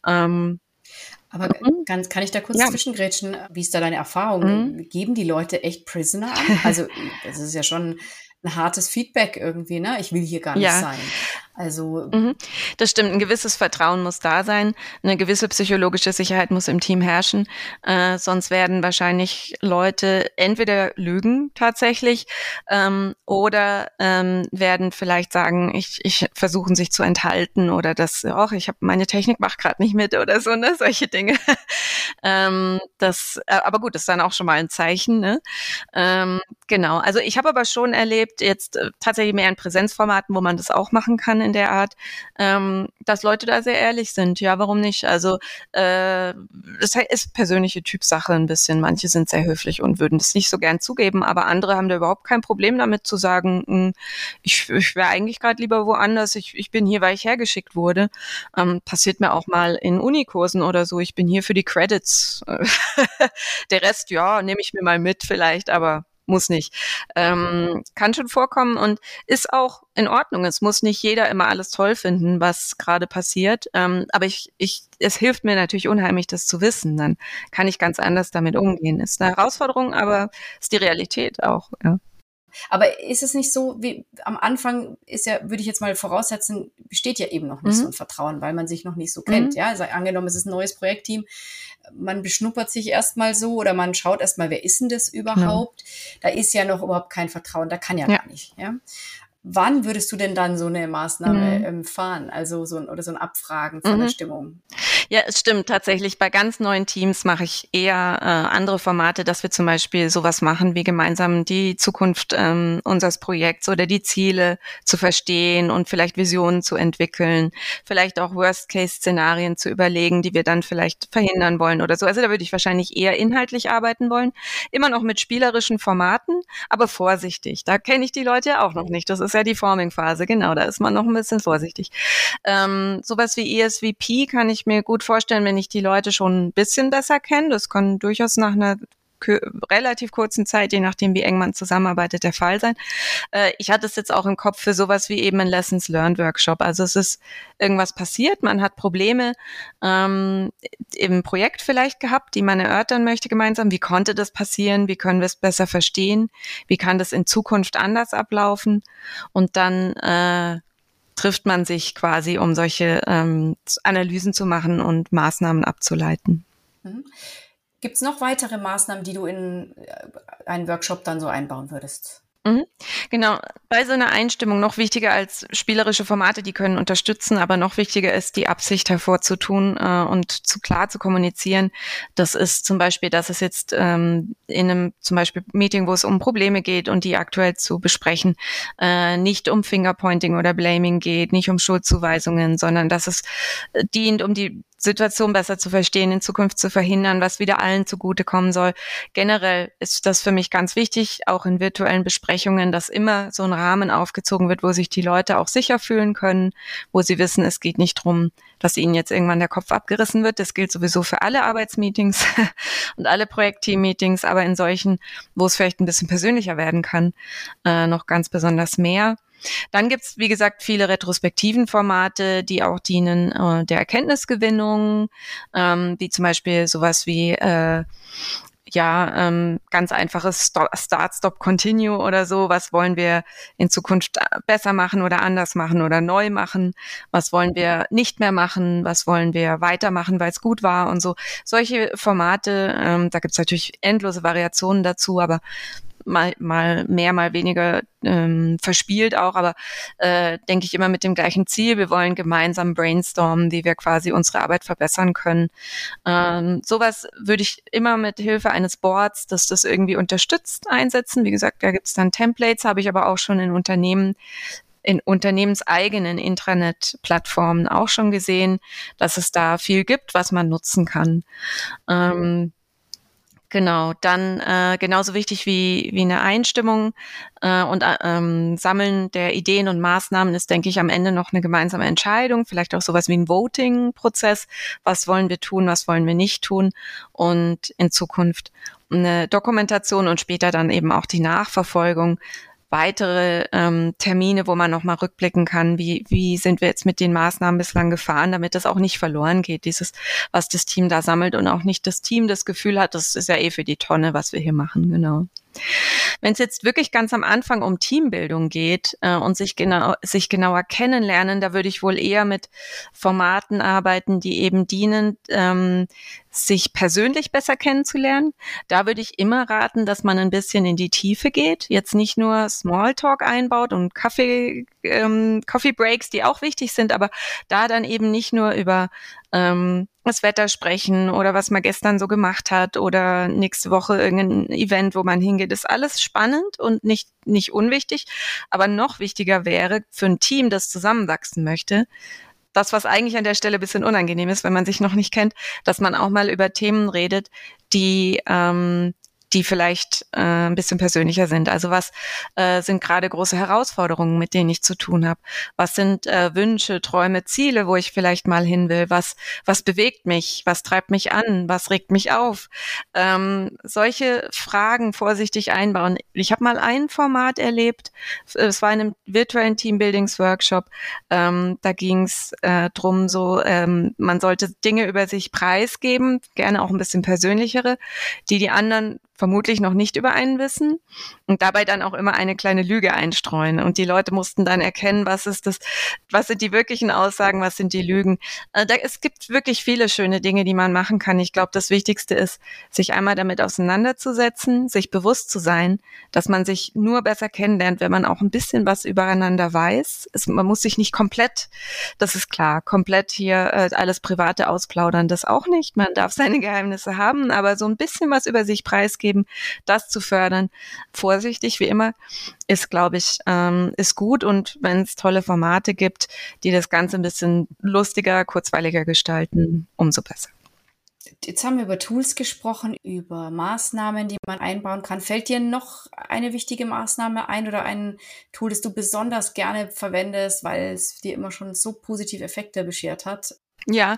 Ähm, aber mhm. kann, kann ich da kurz ja. zwischengrätschen? Wie ist da deine Erfahrung? Mhm. Geben die Leute echt Prisoner an? (laughs) Also, das ist ja schon ein hartes Feedback irgendwie, ne? Ich will hier gar nicht ja. sein. Also mhm. das stimmt, ein gewisses Vertrauen muss da sein, eine gewisse psychologische Sicherheit muss im Team herrschen, äh, sonst werden wahrscheinlich Leute entweder lügen tatsächlich ähm, oder ähm, werden vielleicht sagen, ich, ich versuchen sich zu enthalten oder das, ach, ich habe meine Technik macht gerade nicht mit oder so, ne, solche Dinge. (laughs) ähm, das, äh, aber gut, das ist dann auch schon mal ein Zeichen, ne? Ähm, genau. Also ich habe aber schon erlebt, jetzt äh, tatsächlich mehr in Präsenzformaten, wo man das auch machen kann in der Art, ähm, dass Leute da sehr ehrlich sind. Ja, warum nicht? Also äh, das ist persönliche Typsache ein bisschen. Manche sind sehr höflich und würden das nicht so gern zugeben, aber andere haben da überhaupt kein Problem damit zu sagen, hm, ich, ich wäre eigentlich gerade lieber woanders. Ich, ich bin hier, weil ich hergeschickt wurde. Ähm, passiert mir auch mal in Unikursen oder so. Ich bin hier für die Credits. (laughs) der Rest, ja, nehme ich mir mal mit vielleicht, aber muss nicht. Ähm, kann schon vorkommen und ist auch in Ordnung. Es muss nicht jeder immer alles toll finden, was gerade passiert. Ähm, aber ich, ich, es hilft mir natürlich unheimlich, das zu wissen. Dann kann ich ganz anders damit umgehen. Ist eine Herausforderung, aber ist die Realität auch. Ja. Aber ist es nicht so, wie am Anfang ist ja, würde ich jetzt mal voraussetzen, besteht ja eben noch nicht mhm. so ein Vertrauen, weil man sich noch nicht so kennt. Mhm. Ja, also angenommen, es ist ein neues Projektteam, man beschnuppert sich erstmal so oder man schaut erstmal, wer ist denn das überhaupt? Mhm. Da ist ja noch überhaupt kein Vertrauen, da kann ja, ja. gar nicht. Ja. Wann würdest du denn dann so eine Maßnahme mhm. ähm, fahren? Also so ein, oder so ein Abfragen von mhm. der Stimmung? Ja, es stimmt tatsächlich. Bei ganz neuen Teams mache ich eher äh, andere Formate, dass wir zum Beispiel sowas machen, wie gemeinsam die Zukunft ähm, unseres Projekts oder die Ziele zu verstehen und vielleicht Visionen zu entwickeln, vielleicht auch Worst-Case-Szenarien zu überlegen, die wir dann vielleicht verhindern wollen oder so. Also da würde ich wahrscheinlich eher inhaltlich arbeiten wollen. Immer noch mit spielerischen Formaten, aber vorsichtig. Da kenne ich die Leute auch noch nicht. Das ist ist ja die Forming-Phase, genau, da ist man noch ein bisschen vorsichtig. Ähm, sowas wie ESVP kann ich mir gut vorstellen, wenn ich die Leute schon ein bisschen besser kenne. Das kann durchaus nach einer relativ kurzen Zeit, je nachdem, wie eng man zusammenarbeitet, der Fall sein. Äh, ich hatte es jetzt auch im Kopf für sowas wie eben ein Lessons Learned Workshop. Also es ist irgendwas passiert, man hat Probleme ähm, im Projekt vielleicht gehabt, die man erörtern möchte gemeinsam. Wie konnte das passieren? Wie können wir es besser verstehen? Wie kann das in Zukunft anders ablaufen? Und dann äh, trifft man sich quasi, um solche ähm, Analysen zu machen und Maßnahmen abzuleiten. Mhm. Gibt es noch weitere Maßnahmen, die du in äh, einen Workshop dann so einbauen würdest? Mhm. Genau, bei so einer Einstimmung noch wichtiger als spielerische Formate, die können unterstützen, aber noch wichtiger ist, die Absicht hervorzutun äh, und zu klar zu kommunizieren. Das ist zum Beispiel, dass es jetzt ähm, in einem zum Beispiel Meeting, wo es um Probleme geht und die aktuell zu besprechen, äh, nicht um Fingerpointing oder Blaming geht, nicht um Schuldzuweisungen, sondern dass es äh, dient, um die Situation besser zu verstehen, in Zukunft zu verhindern, was wieder allen zugutekommen soll. Generell ist das für mich ganz wichtig, auch in virtuellen Besprechungen, dass immer so ein Rahmen aufgezogen wird, wo sich die Leute auch sicher fühlen können, wo sie wissen, es geht nicht drum, dass ihnen jetzt irgendwann der Kopf abgerissen wird. Das gilt sowieso für alle Arbeitsmeetings (laughs) und alle Projektteam-Meetings, aber in solchen, wo es vielleicht ein bisschen persönlicher werden kann, äh, noch ganz besonders mehr. Dann gibt's wie gesagt, viele retrospektiven Formate, die auch dienen äh, der Erkenntnisgewinnung, ähm, wie zum Beispiel sowas wie äh, ja, ähm, ganz einfaches Start, Stop, Continue oder so. Was wollen wir in Zukunft äh, besser machen oder anders machen oder neu machen? Was wollen wir nicht mehr machen? Was wollen wir weitermachen, weil es gut war und so. Solche Formate, ähm, da gibt's natürlich endlose Variationen dazu, aber mal, mal mehr, mal weniger ähm, verspielt auch, aber äh, denke ich immer mit dem gleichen Ziel. Wir wollen gemeinsam brainstormen, wie wir quasi unsere Arbeit verbessern können. Ähm, sowas würde ich immer mit Hilfe eines Boards, das das irgendwie unterstützt, einsetzen. Wie gesagt, da gibt es dann Templates, habe ich aber auch schon in Unternehmen in unternehmenseigenen Intranet-Plattformen auch schon gesehen, dass es da viel gibt, was man nutzen kann. Ähm, Genau, dann äh, genauso wichtig wie, wie eine Einstimmung äh, und äh, ähm, Sammeln der Ideen und Maßnahmen ist, denke ich, am Ende noch eine gemeinsame Entscheidung, vielleicht auch sowas wie ein Voting-Prozess. Was wollen wir tun, was wollen wir nicht tun und in Zukunft eine Dokumentation und später dann eben auch die Nachverfolgung weitere ähm, Termine, wo man nochmal rückblicken kann, wie, wie sind wir jetzt mit den Maßnahmen bislang gefahren, damit das auch nicht verloren geht, dieses, was das Team da sammelt und auch nicht das Team das Gefühl hat, das ist ja eh für die Tonne, was wir hier machen, genau. Wenn es jetzt wirklich ganz am Anfang um Teambildung geht äh, und sich genau sich genauer kennenlernen, da würde ich wohl eher mit Formaten arbeiten, die eben dienen, ähm, sich persönlich besser kennenzulernen. Da würde ich immer raten, dass man ein bisschen in die Tiefe geht, jetzt nicht nur Smalltalk einbaut und Kaffee, ähm, Coffee Breaks, die auch wichtig sind, aber da dann eben nicht nur über ähm, das Wetter sprechen oder was man gestern so gemacht hat oder nächste Woche irgendein Event, wo man hingeht, ist alles spannend und nicht, nicht unwichtig. Aber noch wichtiger wäre für ein Team, das zusammenwachsen möchte, das, was eigentlich an der Stelle ein bisschen unangenehm ist, wenn man sich noch nicht kennt, dass man auch mal über Themen redet, die, ähm, die vielleicht äh, ein bisschen persönlicher sind. Also was äh, sind gerade große Herausforderungen, mit denen ich zu tun habe? Was sind äh, Wünsche, Träume, Ziele, wo ich vielleicht mal hin will? Was, was bewegt mich? Was treibt mich an? Was regt mich auf? Ähm, solche Fragen vorsichtig einbauen. Ich habe mal ein Format erlebt, es war in einem virtuellen Teambuildings-Workshop, ähm, da ging es äh, drum, so ähm, man sollte Dinge über sich preisgeben, gerne auch ein bisschen persönlichere, die die anderen vermutlich noch nicht über einen wissen und dabei dann auch immer eine kleine Lüge einstreuen. Und die Leute mussten dann erkennen, was ist das, was sind die wirklichen Aussagen, was sind die Lügen. Äh, da, es gibt wirklich viele schöne Dinge, die man machen kann. Ich glaube, das Wichtigste ist, sich einmal damit auseinanderzusetzen, sich bewusst zu sein, dass man sich nur besser kennenlernt, wenn man auch ein bisschen was übereinander weiß. Es, man muss sich nicht komplett, das ist klar, komplett hier äh, alles Private ausplaudern, das auch nicht. Man darf seine Geheimnisse haben, aber so ein bisschen was über sich preisgeben, das zu fördern, vorsichtig wie immer, ist, glaube ich, ähm, ist gut. Und wenn es tolle Formate gibt, die das Ganze ein bisschen lustiger, kurzweiliger gestalten, umso besser. Jetzt haben wir über Tools gesprochen, über Maßnahmen, die man einbauen kann. Fällt dir noch eine wichtige Maßnahme ein oder ein Tool, das du besonders gerne verwendest, weil es dir immer schon so positive Effekte beschert hat? Ja,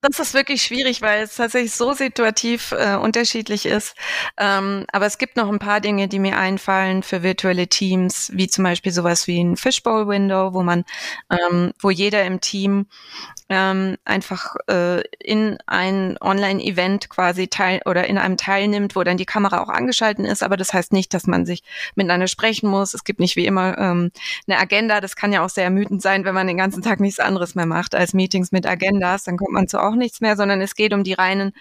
das ist wirklich schwierig, weil es tatsächlich so situativ äh, unterschiedlich ist. Ähm, aber es gibt noch ein paar Dinge, die mir einfallen für virtuelle Teams, wie zum Beispiel sowas wie ein Fishbowl-Window, wo man, ähm, wo jeder im Team ähm, einfach äh, in ein Online-Event quasi teil oder in einem teilnimmt, wo dann die Kamera auch angeschalten ist. Aber das heißt nicht, dass man sich miteinander sprechen muss. Es gibt nicht wie immer ähm, eine Agenda. Das kann ja auch sehr ermüdend sein, wenn man den ganzen Tag nichts anderes mehr macht als Meetings mit Agendas. Dann kommt man zu auch nichts mehr, sondern es geht um die reinen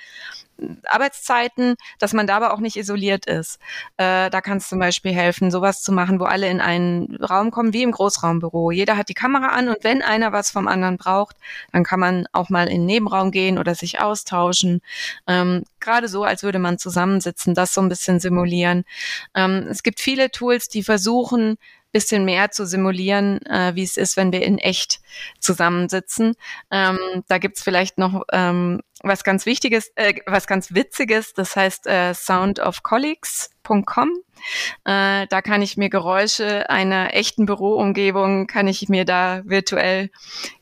Arbeitszeiten, dass man da aber auch nicht isoliert ist. Äh, da kann es zum Beispiel helfen, sowas zu machen, wo alle in einen Raum kommen, wie im Großraumbüro. Jeder hat die Kamera an und wenn einer was vom anderen braucht, dann kann man auch mal in den Nebenraum gehen oder sich austauschen. Ähm, Gerade so, als würde man zusammensitzen, das so ein bisschen simulieren. Ähm, es gibt viele Tools, die versuchen, bisschen mehr zu simulieren, äh, wie es ist, wenn wir in echt zusammensitzen. Ähm, da gibt's vielleicht noch ähm, was ganz Wichtiges, äh, was ganz Witziges, das heißt äh, soundofcolleagues.com. Äh, da kann ich mir Geräusche einer echten Büroumgebung, kann ich mir da virtuell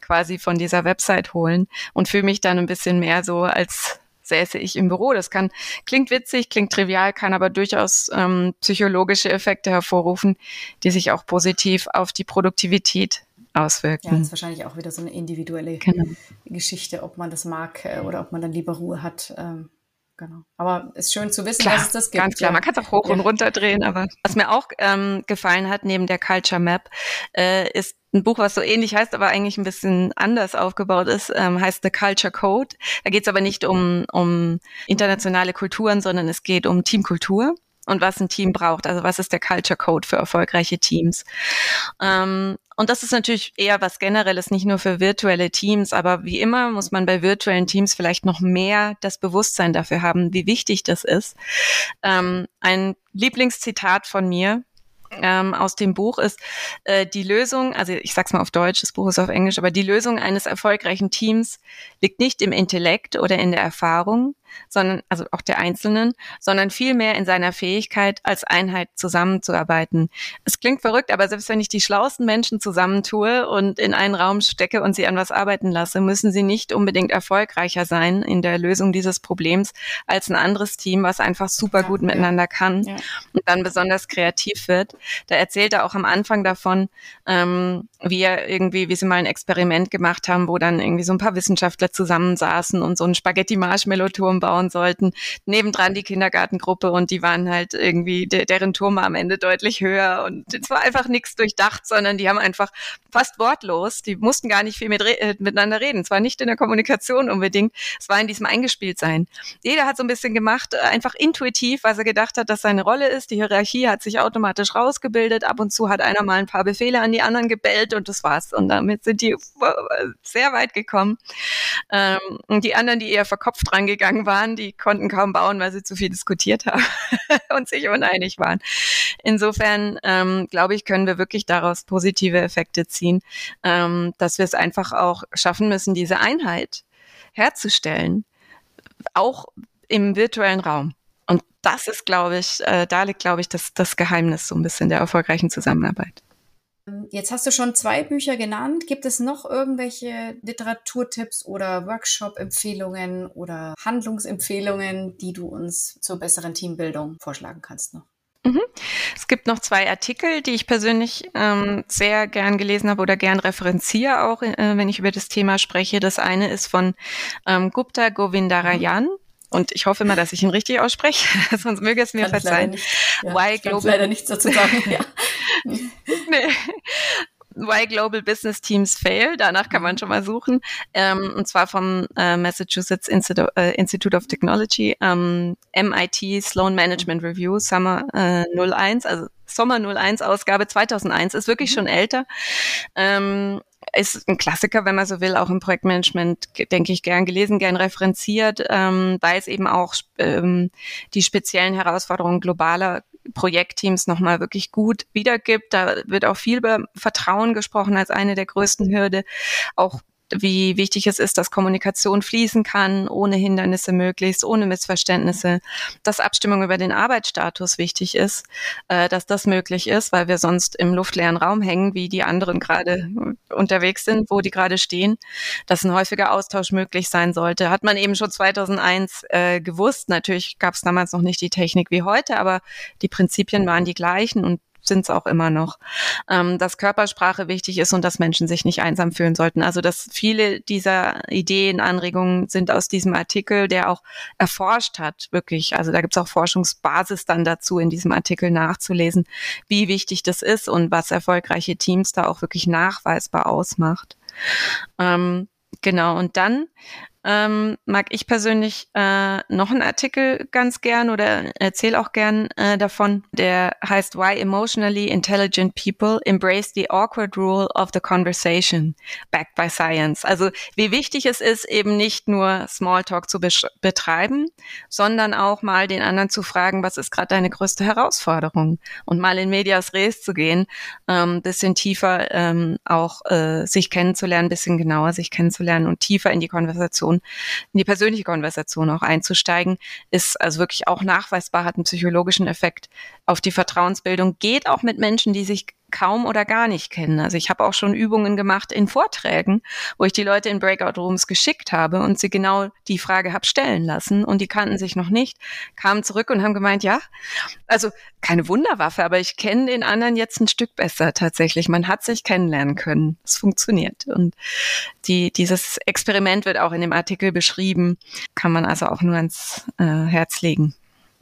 quasi von dieser Website holen und fühle mich dann ein bisschen mehr so als säße ich im Büro. Das kann, klingt witzig, klingt trivial, kann aber durchaus ähm, psychologische Effekte hervorrufen, die sich auch positiv auf die Produktivität auswirken. Ja, das ist wahrscheinlich auch wieder so eine individuelle genau. Geschichte, ob man das mag äh, oder ob man dann lieber Ruhe hat. Ähm, genau. Aber es ist schön zu wissen, klar, dass es das gibt. Ganz klar, man kann es auch hoch ja. und runter drehen, aber was mir auch ähm, gefallen hat, neben der Culture Map, äh, ist ein Buch, was so ähnlich heißt, aber eigentlich ein bisschen anders aufgebaut ist, ähm, heißt The Culture Code. Da geht es aber nicht um, um internationale Kulturen, sondern es geht um Teamkultur und was ein Team braucht. Also was ist der Culture Code für erfolgreiche Teams? Ähm, und das ist natürlich eher was Generelles, nicht nur für virtuelle Teams, aber wie immer muss man bei virtuellen Teams vielleicht noch mehr das Bewusstsein dafür haben, wie wichtig das ist. Ähm, ein Lieblingszitat von mir ähm, aus dem Buch ist äh, die Lösung, also ich sag's mal auf Deutsch, das Buch ist auf Englisch, aber die Lösung eines erfolgreichen Teams liegt nicht im Intellekt oder in der Erfahrung, sondern, also auch der Einzelnen, sondern vielmehr in seiner Fähigkeit, als Einheit zusammenzuarbeiten. Es klingt verrückt, aber selbst wenn ich die schlauesten Menschen zusammentue und in einen Raum stecke und sie an was arbeiten lasse, müssen sie nicht unbedingt erfolgreicher sein in der Lösung dieses Problems als ein anderes Team, was einfach super ja, gut ja. miteinander kann ja. und dann besonders kreativ wird. Da erzählt er auch am Anfang davon, ähm, wie er irgendwie, wie sie mal ein Experiment gemacht haben, wo dann irgendwie so ein paar Wissenschaftler zusammensaßen und so ein Spaghetti-Marshmallow-Turm bauen sollten. Nebendran die Kindergartengruppe und die waren halt irgendwie, de deren Turm war am Ende deutlich höher und es war einfach nichts durchdacht, sondern die haben einfach fast wortlos, die mussten gar nicht viel mit äh, miteinander reden. Es war nicht in der Kommunikation unbedingt, es war in diesem Eingespieltsein. Jeder hat so ein bisschen gemacht, äh, einfach intuitiv, was er gedacht hat, dass seine Rolle ist. Die Hierarchie hat sich automatisch rausgebildet. Ab und zu hat einer mal ein paar Befehle an die anderen gebellt und das war's. Und damit sind die sehr weit gekommen. Ähm, die anderen, die eher verkopft rangegangen waren, waren, die konnten kaum bauen, weil sie zu viel diskutiert haben (laughs) und sich uneinig waren. Insofern, ähm, glaube ich, können wir wirklich daraus positive Effekte ziehen, ähm, dass wir es einfach auch schaffen müssen, diese Einheit herzustellen, auch im virtuellen Raum. Und das ist, glaube ich, äh, da liegt, glaube ich, das, das Geheimnis so ein bisschen der erfolgreichen Zusammenarbeit. Jetzt hast du schon zwei Bücher genannt. Gibt es noch irgendwelche Literaturtipps oder Workshop-Empfehlungen oder Handlungsempfehlungen, die du uns zur besseren Teambildung vorschlagen kannst noch? Mhm. Es gibt noch zwei Artikel, die ich persönlich ähm, sehr gern gelesen habe oder gern referenziere, auch äh, wenn ich über das Thema spreche. Das eine ist von ähm, Gupta Govindarayan. Und ich hoffe immer, dass ich ihn richtig ausspreche, (laughs) sonst möge es mir kann verzeihen. Ja, Why Global leider nichts dazu sagen. (laughs) ja. nee. Why Global Business Teams Fail, danach kann man mhm. schon mal suchen, ähm, und zwar vom äh, Massachusetts Institute, äh, Institute of Technology, ähm, MIT Sloan Management Review, Summer äh, 01, also Sommer 01 Ausgabe 2001, ist wirklich mhm. schon älter. Ähm, ist ein Klassiker, wenn man so will, auch im Projektmanagement, denke ich, gern gelesen, gern referenziert, ähm, weil es eben auch ähm, die speziellen Herausforderungen globaler Projektteams nochmal wirklich gut wiedergibt. Da wird auch viel über Vertrauen gesprochen als eine der größten Hürde. Auch wie wichtig es ist, dass Kommunikation fließen kann, ohne Hindernisse möglichst, ohne Missverständnisse, dass Abstimmung über den Arbeitsstatus wichtig ist, äh, dass das möglich ist, weil wir sonst im luftleeren Raum hängen, wie die anderen gerade unterwegs sind, wo die gerade stehen, dass ein häufiger Austausch möglich sein sollte. Hat man eben schon 2001 äh, gewusst. Natürlich gab es damals noch nicht die Technik wie heute, aber die Prinzipien waren die gleichen und sind es auch immer noch, ähm, dass Körpersprache wichtig ist und dass Menschen sich nicht einsam fühlen sollten. Also dass viele dieser Ideen, Anregungen sind aus diesem Artikel, der auch erforscht hat, wirklich. Also da gibt es auch Forschungsbasis dann dazu, in diesem Artikel nachzulesen, wie wichtig das ist und was erfolgreiche Teams da auch wirklich nachweisbar ausmacht. Ähm, Genau, und dann ähm, mag ich persönlich äh, noch einen Artikel ganz gern oder erzähle auch gern äh, davon. Der heißt Why Emotionally Intelligent People Embrace the Awkward Rule of the Conversation, backed by Science. Also wie wichtig es ist, eben nicht nur Smalltalk zu betreiben, sondern auch mal den anderen zu fragen, was ist gerade deine größte Herausforderung? Und mal in Medias Res zu gehen, ähm, bisschen tiefer ähm, auch äh, sich kennenzulernen, bisschen genauer sich kennenzulernen und tiefer in die Konversation Konversation, in die persönliche Konversation auch einzusteigen, ist also wirklich auch nachweisbar, hat einen psychologischen Effekt auf die Vertrauensbildung, geht auch mit Menschen, die sich kaum oder gar nicht kennen. Also ich habe auch schon Übungen gemacht in Vorträgen, wo ich die Leute in Breakout Rooms geschickt habe und sie genau die Frage habe stellen lassen und die kannten sich noch nicht, kamen zurück und haben gemeint, ja, also keine Wunderwaffe, aber ich kenne den anderen jetzt ein Stück besser tatsächlich. Man hat sich kennenlernen können. Es funktioniert. Und die, dieses Experiment wird auch in dem Artikel beschrieben, kann man also auch nur ans äh, Herz legen.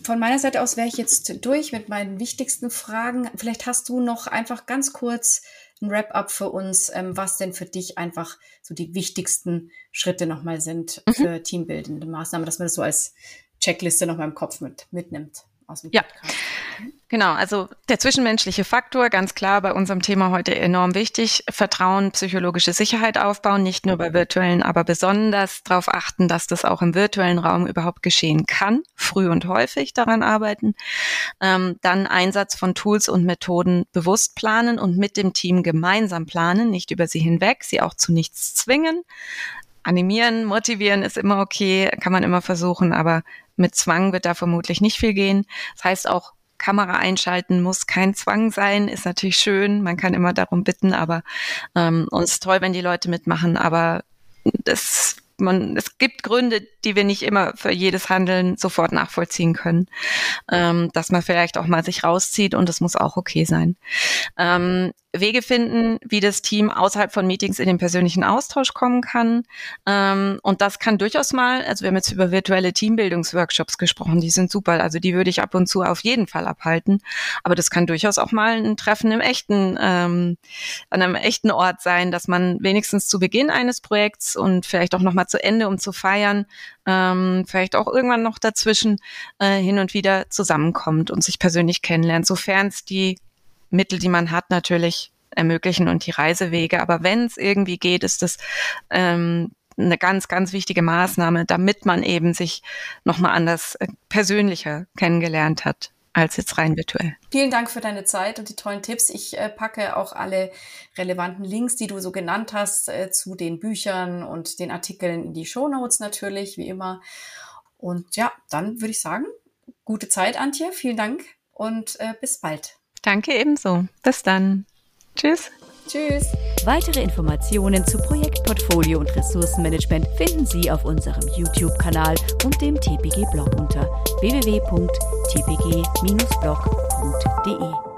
Von meiner Seite aus wäre ich jetzt durch mit meinen wichtigsten Fragen. Vielleicht hast du noch einfach ganz kurz ein Wrap-up für uns, ähm, was denn für dich einfach so die wichtigsten Schritte nochmal sind mhm. für teambildende Maßnahmen, dass man das so als Checkliste nochmal im Kopf mit, mitnimmt aus dem Podcast. Ja. Genau, also der zwischenmenschliche Faktor, ganz klar bei unserem Thema heute enorm wichtig. Vertrauen, psychologische Sicherheit aufbauen, nicht nur bei virtuellen, aber besonders darauf achten, dass das auch im virtuellen Raum überhaupt geschehen kann. Früh und häufig daran arbeiten. Ähm, dann Einsatz von Tools und Methoden bewusst planen und mit dem Team gemeinsam planen, nicht über sie hinweg, sie auch zu nichts zwingen. Animieren, motivieren ist immer okay, kann man immer versuchen, aber mit Zwang wird da vermutlich nicht viel gehen. Das heißt auch Kamera einschalten muss kein Zwang sein, ist natürlich schön, man kann immer darum bitten, aber ähm, uns ist toll, wenn die Leute mitmachen, aber das man, es gibt Gründe, die wir nicht immer für jedes Handeln sofort nachvollziehen können, ähm, dass man vielleicht auch mal sich rauszieht und das muss auch okay sein. Ähm, Wege finden, wie das Team außerhalb von Meetings in den persönlichen Austausch kommen kann. Ähm, und das kann durchaus mal, also wir haben jetzt über virtuelle Teambildungsworkshops gesprochen, die sind super, also die würde ich ab und zu auf jeden Fall abhalten. Aber das kann durchaus auch mal ein Treffen im echten, ähm, an einem echten Ort sein, dass man wenigstens zu Beginn eines Projekts und vielleicht auch nochmal zu Ende, um zu feiern, ähm, vielleicht auch irgendwann noch dazwischen äh, hin und wieder zusammenkommt und sich persönlich kennenlernt, sofern es die Mittel, die man hat, natürlich ermöglichen und die Reisewege. Aber wenn es irgendwie geht, ist das ähm, eine ganz, ganz wichtige Maßnahme, damit man eben sich nochmal anders äh, persönlicher kennengelernt hat als jetzt rein virtuell. Vielen Dank für deine Zeit und die tollen Tipps. Ich äh, packe auch alle relevanten Links, die du so genannt hast, äh, zu den Büchern und den Artikeln in die Show Notes natürlich, wie immer. Und ja, dann würde ich sagen, gute Zeit, Antje. Vielen Dank und äh, bis bald. Danke ebenso. Bis dann. Tschüss. Tschüss. Weitere Informationen zu Projektportfolio und Ressourcenmanagement finden Sie auf unserem YouTube-Kanal und dem TPG-Blog unter www.tpg-blog.de.